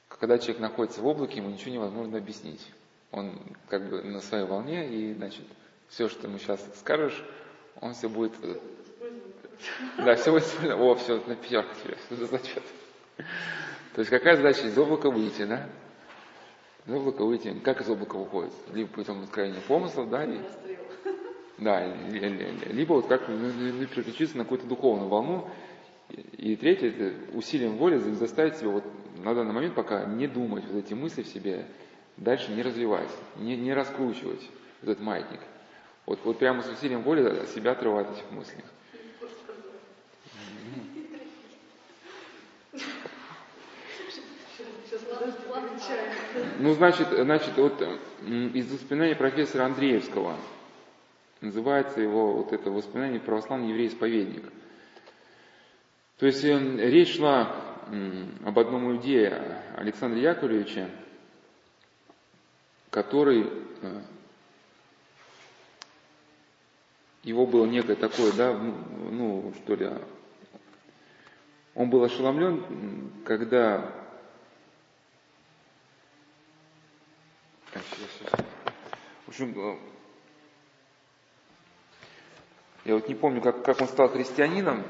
Когда человек находится в облаке, ему ничего невозможно объяснить. Он как бы на своей волне, и, значит, все, что ему сейчас скажешь, он все будет... Э, да, все будет... О, все, на пятерку тебе, это зачет. То есть какая задача из облака выйти, да? Из облака выйти. Как из облака выходит? Либо путем откровения помыслов, да, и, да, либо вот как переключиться на какую-то духовную волну. И третье, это усилием воли заставить себя вот на данный момент пока не думать вот эти мысли в себе, дальше не развивать, не, не раскручивать этот маятник. Вот, вот прямо с усилием воли себя отрывать от этих мыслей. Ну, значит, значит, вот из воспоминаний профессора Андреевского называется его вот это воспоминание православный еврей-исповедник. То есть э, речь шла об одном иудее Александре Яковлевиче, который э, его было некое такое, да, ну, что ли, он был ошеломлен, когда в общем, э, я вот не помню, как, как он стал христианином.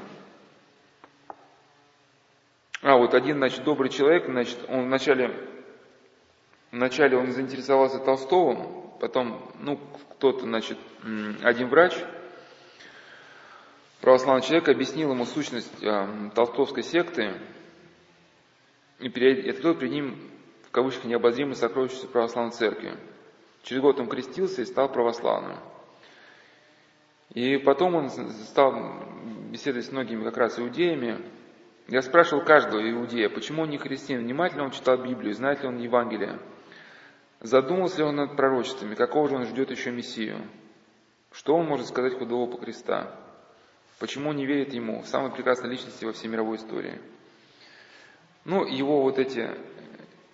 А, вот один, значит, добрый человек, значит, он вначале, вначале он заинтересовался Толстовым, потом, ну, кто-то, значит, один врач, православный человек, объяснил ему сущность э, толстовской секты, и кто перед ним, в кавычках, необозримое сокровище православной церкви. Через год он крестился и стал православным. И потом он стал беседовать с многими как раз иудеями. Я спрашивал каждого иудея, почему он не христианин, внимательно он читал Библию, знает ли он Евангелие, задумался ли он над пророчествами, какого же он ждет еще Мессию, что он может сказать худого по креста, почему не верит ему, самой прекрасной личности во всей мировой истории. Ну, его вот эти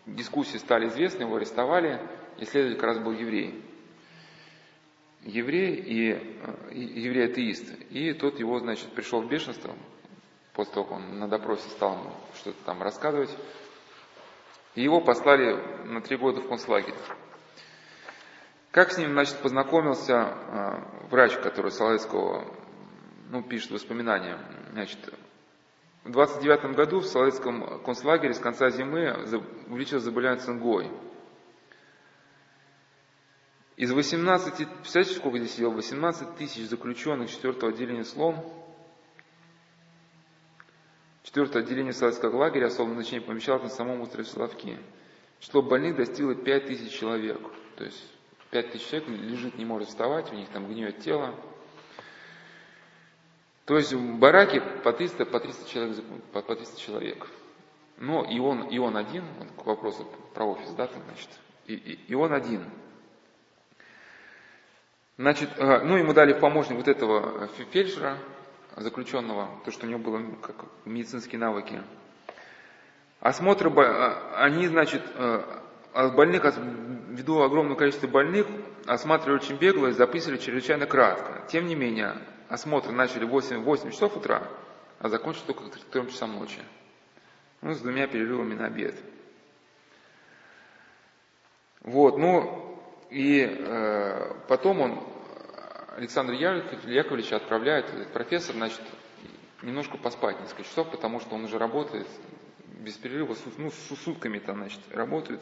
дискуссии стали известны, его арестовали, исследователь как раз был еврей. Еврей и, и еврей-атеист. И тот его, значит, пришел в бешенство, после того, как он на допросе стал что-то там рассказывать. И его послали на три года в концлагерь. Как с ним, значит, познакомился э, врач, который Соловецкого, ну, пишет воспоминания. Значит, в 29 году в Соловецком концлагере с конца зимы увеличилось заболевание цингой. Из 18, представляете, сколько здесь сидело? 18 тысяч заключенных 4 отделения СЛОМ, 4 отделение Советского лагеря особого значения помещалось на самом острове Соловки. Число больных достигло 5 тысяч человек. То есть 5 тысяч человек лежит, не может вставать, у них там гниет тело. То есть в бараке по 300, по 300 человек, по, по 300 человек. Но и он, и он один, вот к вопросу про офис, да, там, значит, и, и, и он один – Значит, э, ну ему дали помощник вот этого э, фельдшера, заключенного, то, что у него было как медицинские навыки. Осмотры, э, они, значит, больных, ввиду огромного количества больных, осматривали очень бегло и записывали чрезвычайно кратко. Тем не менее, осмотры начали в 8, 8 часов утра, а закончили только к 3 часам ночи. Ну, с двумя перерывами на обед. Вот, ну, и э, потом он, Александр Яковлевич отправляет, профессор, значит, немножко поспать несколько часов, потому что он уже работает без перерыва, ну, с сутками там, значит, работает.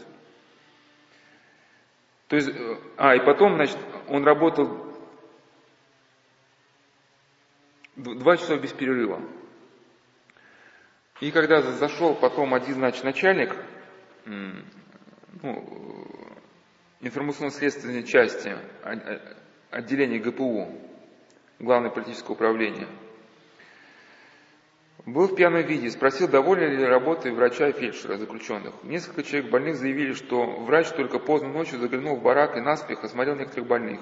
То есть, э, а, и потом, значит, он работал два часа без перерыва. И когда зашел потом один, значит, начальник, ну, информационно-следственной части отделения ГПУ, Главное политическое управление, был в пьяном виде, спросил, доволен ли работой врача и фельдшера заключенных. Несколько человек больных заявили, что врач только поздно ночью заглянул в барак и наспех осмотрел некоторых больных.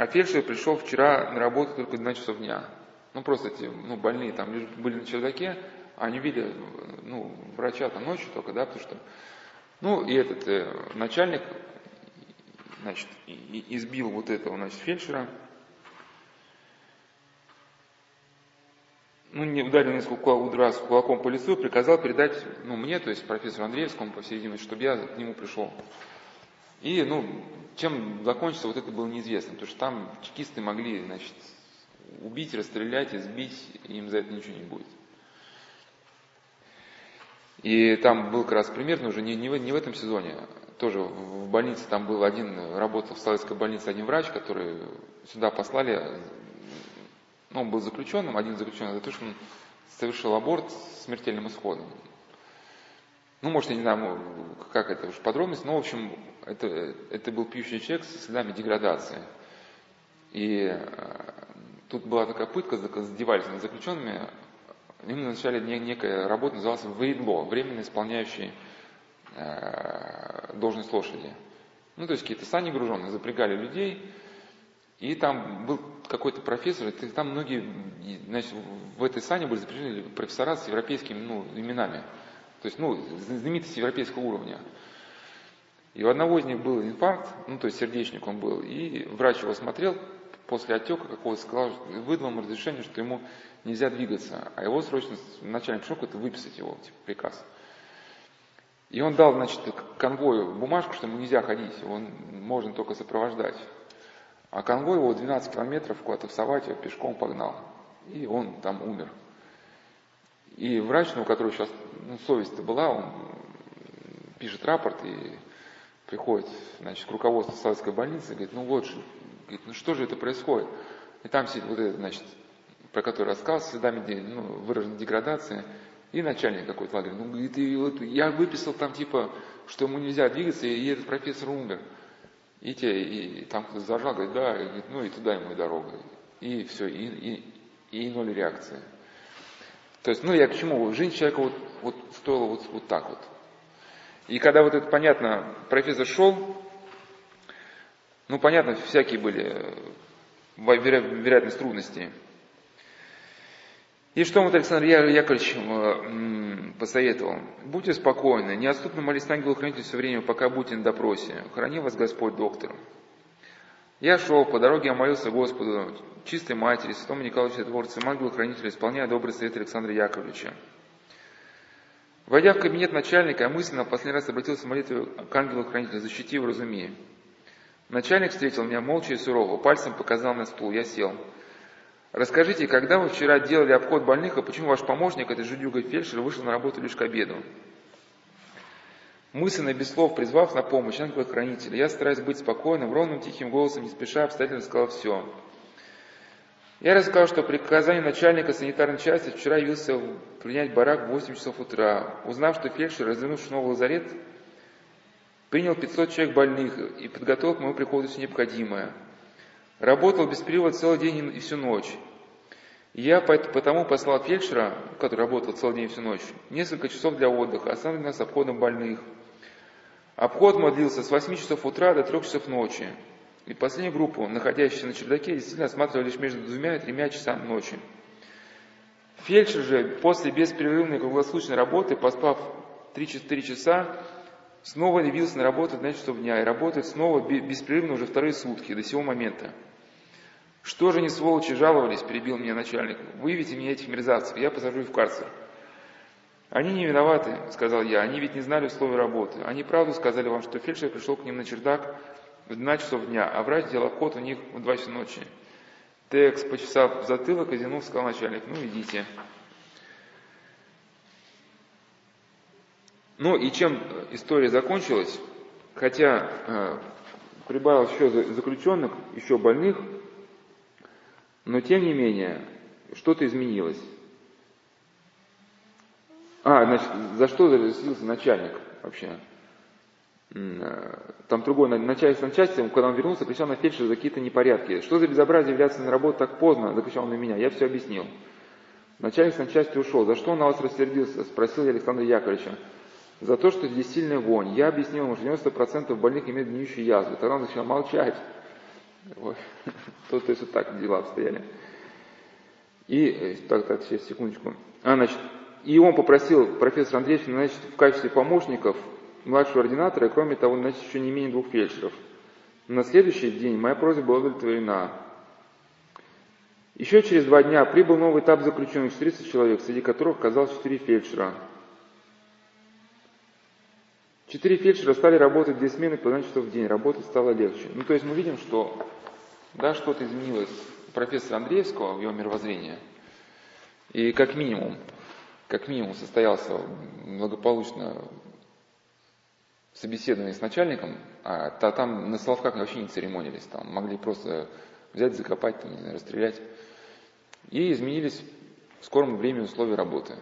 А фельдшер пришел вчера на работу только в 12 часов дня. Ну, просто эти ну, больные там были на чердаке, а они видели ну, врача там ночью только, да, потому что... Ну, и этот э, начальник, значит, избил вот этого, значит, фельдшера, ну, не ударил несколько раз кулаком по лицу, приказал передать, ну, мне, то есть профессору Андреевскому, по всей видимости, чтобы я к нему пришел. И, ну, чем закончится, вот это было неизвестно, потому что там чекисты могли, значит, убить, расстрелять, избить, и им за это ничего не будет. И там был как раз пример, но уже не, не, в, не в этом сезоне. Тоже в больнице там был один, работал в Славянской больнице один врач, который сюда послали ну, он был заключенным, один заключенный за то, что он совершил аборт с смертельным исходом. Ну, может, я не знаю, как это уж подробность, но, в общем, это, это был пьющий человек с следами деградации. И э, тут была такая пытка, задевались над заключенными. Им назначали некая работа, называлась вейдло, временно исполняющий э, должность лошади. Ну, то есть какие-то сани груженные, запрягали людей, и там был какой-то профессор, и там многие, значит, в этой сане были запряжены профессора с европейскими ну, именами. То есть, ну, знаменитости европейского уровня. И у одного из них был инфаркт, ну, то есть сердечник он был, и врач его смотрел после отека какого-то, сказал, выдал ему разрешение, что ему нельзя двигаться, а его срочно начальник пришел это выписать его, типа, приказ. И он дал, значит, конвою бумажку, что ему нельзя ходить, его можно только сопровождать. А конвой его 12 километров куда-то в Савате пешком погнал. И он там умер. И врач, ну, которого сейчас ну, совесть-то была, он пишет рапорт и приходит значит, к руководству Саватской больницы и говорит, ну вот же, говорит, ну что же это происходит? И там сидит вот этот, значит, про который рассказал, следами ну, выраженной деградации, и начальник какой-то лагеря. Ну, говорит, и вот я выписал там типа, что ему нельзя двигаться, и этот профессор умер. И, те, и там кто-то зажал, говорит, да, и говорит, ну и туда ему и дорога. И все, и, и, и ноль реакции. То есть, ну я к чему? Жизнь человека вот, вот стоила вот, вот так вот. И когда вот это понятно, профессор шел, ну понятно, всякие были вероятность трудностей. И что вот Александр Яковлевич посоветовал. Будьте спокойны, неотступно молись ангелу хранителю все время, пока будете на допросе. Храни вас Господь, доктор. Я шел, по дороге я молился Господу, чистой матери, святому Николаю Чудотворцу, ангелу хранителю, исполняя добрый совет Александра Яковлевича. Войдя в кабинет начальника, я мысленно в последний раз обратился в молитве к ангелу хранителю, защити его, разумея. Начальник встретил меня молча и сурово, пальцем показал на стул, я сел. Расскажите, когда вы вчера делали обход больных, а почему ваш помощник, это жидюга фельдшер, вышел на работу лишь к обеду? Мысленно, без слов, призвав на помощь ангела-хранителя, я стараюсь быть спокойным, ровным, тихим голосом, не спеша, обстоятельно сказал все. Я рассказал, что при приказанию начальника санитарной части вчера явился принять барак в 8 часов утра. Узнав, что фельдшер, развернувший новый лазарет, принял 500 человек больных и подготовил к моему приходу все необходимое – Работал без перерыва целый день и всю ночь. Я потому послал фельдшера, который работал целый день и всю ночь, несколько часов для отдыха, остановил нас обходом больных. Обход мой длился с 8 часов утра до 3 часов ночи. И последнюю группу, находящуюся на чердаке, действительно осматривали лишь между двумя и тремя часами ночи. Фельдшер же после беспрерывной круглосуточной работы, поспав 3-4 часа, снова явился на работу в 12 часов дня и работает снова беспрерывно уже вторые сутки до сего момента. Что же не сволочи жаловались, перебил меня начальник. Выведите меня этих мерзавцев, я посажу их в карцер. Они не виноваты, сказал я, они ведь не знали условий работы. Они правду сказали вам, что фельдшер пришел к ним на чердак в 12 часов дня, а врач сделал обход у них в 2 часа ночи. Текс почесав затылок, Казинов сказал начальник, ну идите. Ну и чем история закончилась, хотя э, прибавилось еще заключенных, еще больных, но тем не менее что-то изменилось. А, значит, за что засветился начальник вообще? Э, там другой начальник с начальством, когда он вернулся, кричал на фельдшера за какие-то непорядки. Что за безобразие являться на работу так поздно? Закричал он на меня. Я все объяснил. Начальник с начальства ушел. За что он на вас рассердился? Спросил я Александра Яковлевича. За то, что здесь сильная вонь. Я объяснил ему, что 90% больных имеют гниющие язвы. Тогда он начал молчать. То, то есть вот так дела обстояли. И, э, так, так, сейчас, секундочку. А, значит, и он попросил профессора Андреевича, значит, в качестве помощников младшего ординатора, и кроме того, значит, еще не менее двух фельдшеров. На следующий день моя просьба была удовлетворена. Еще через два дня прибыл новый этап заключенных, 30 человек, среди которых оказалось 4 фельдшера. Четыре фельдшера стали работать две смены по 12 часов в день, работать стало легче. Ну, то есть мы видим, что да, что-то изменилось у профессора Андреевского в его мировоззрении. И как минимум, как минимум состоялся благополучно собеседование с начальником, а то там на Соловках вообще не церемонились, там могли просто взять, закопать, там, не знаю, расстрелять. И изменились в скором времени условия работы.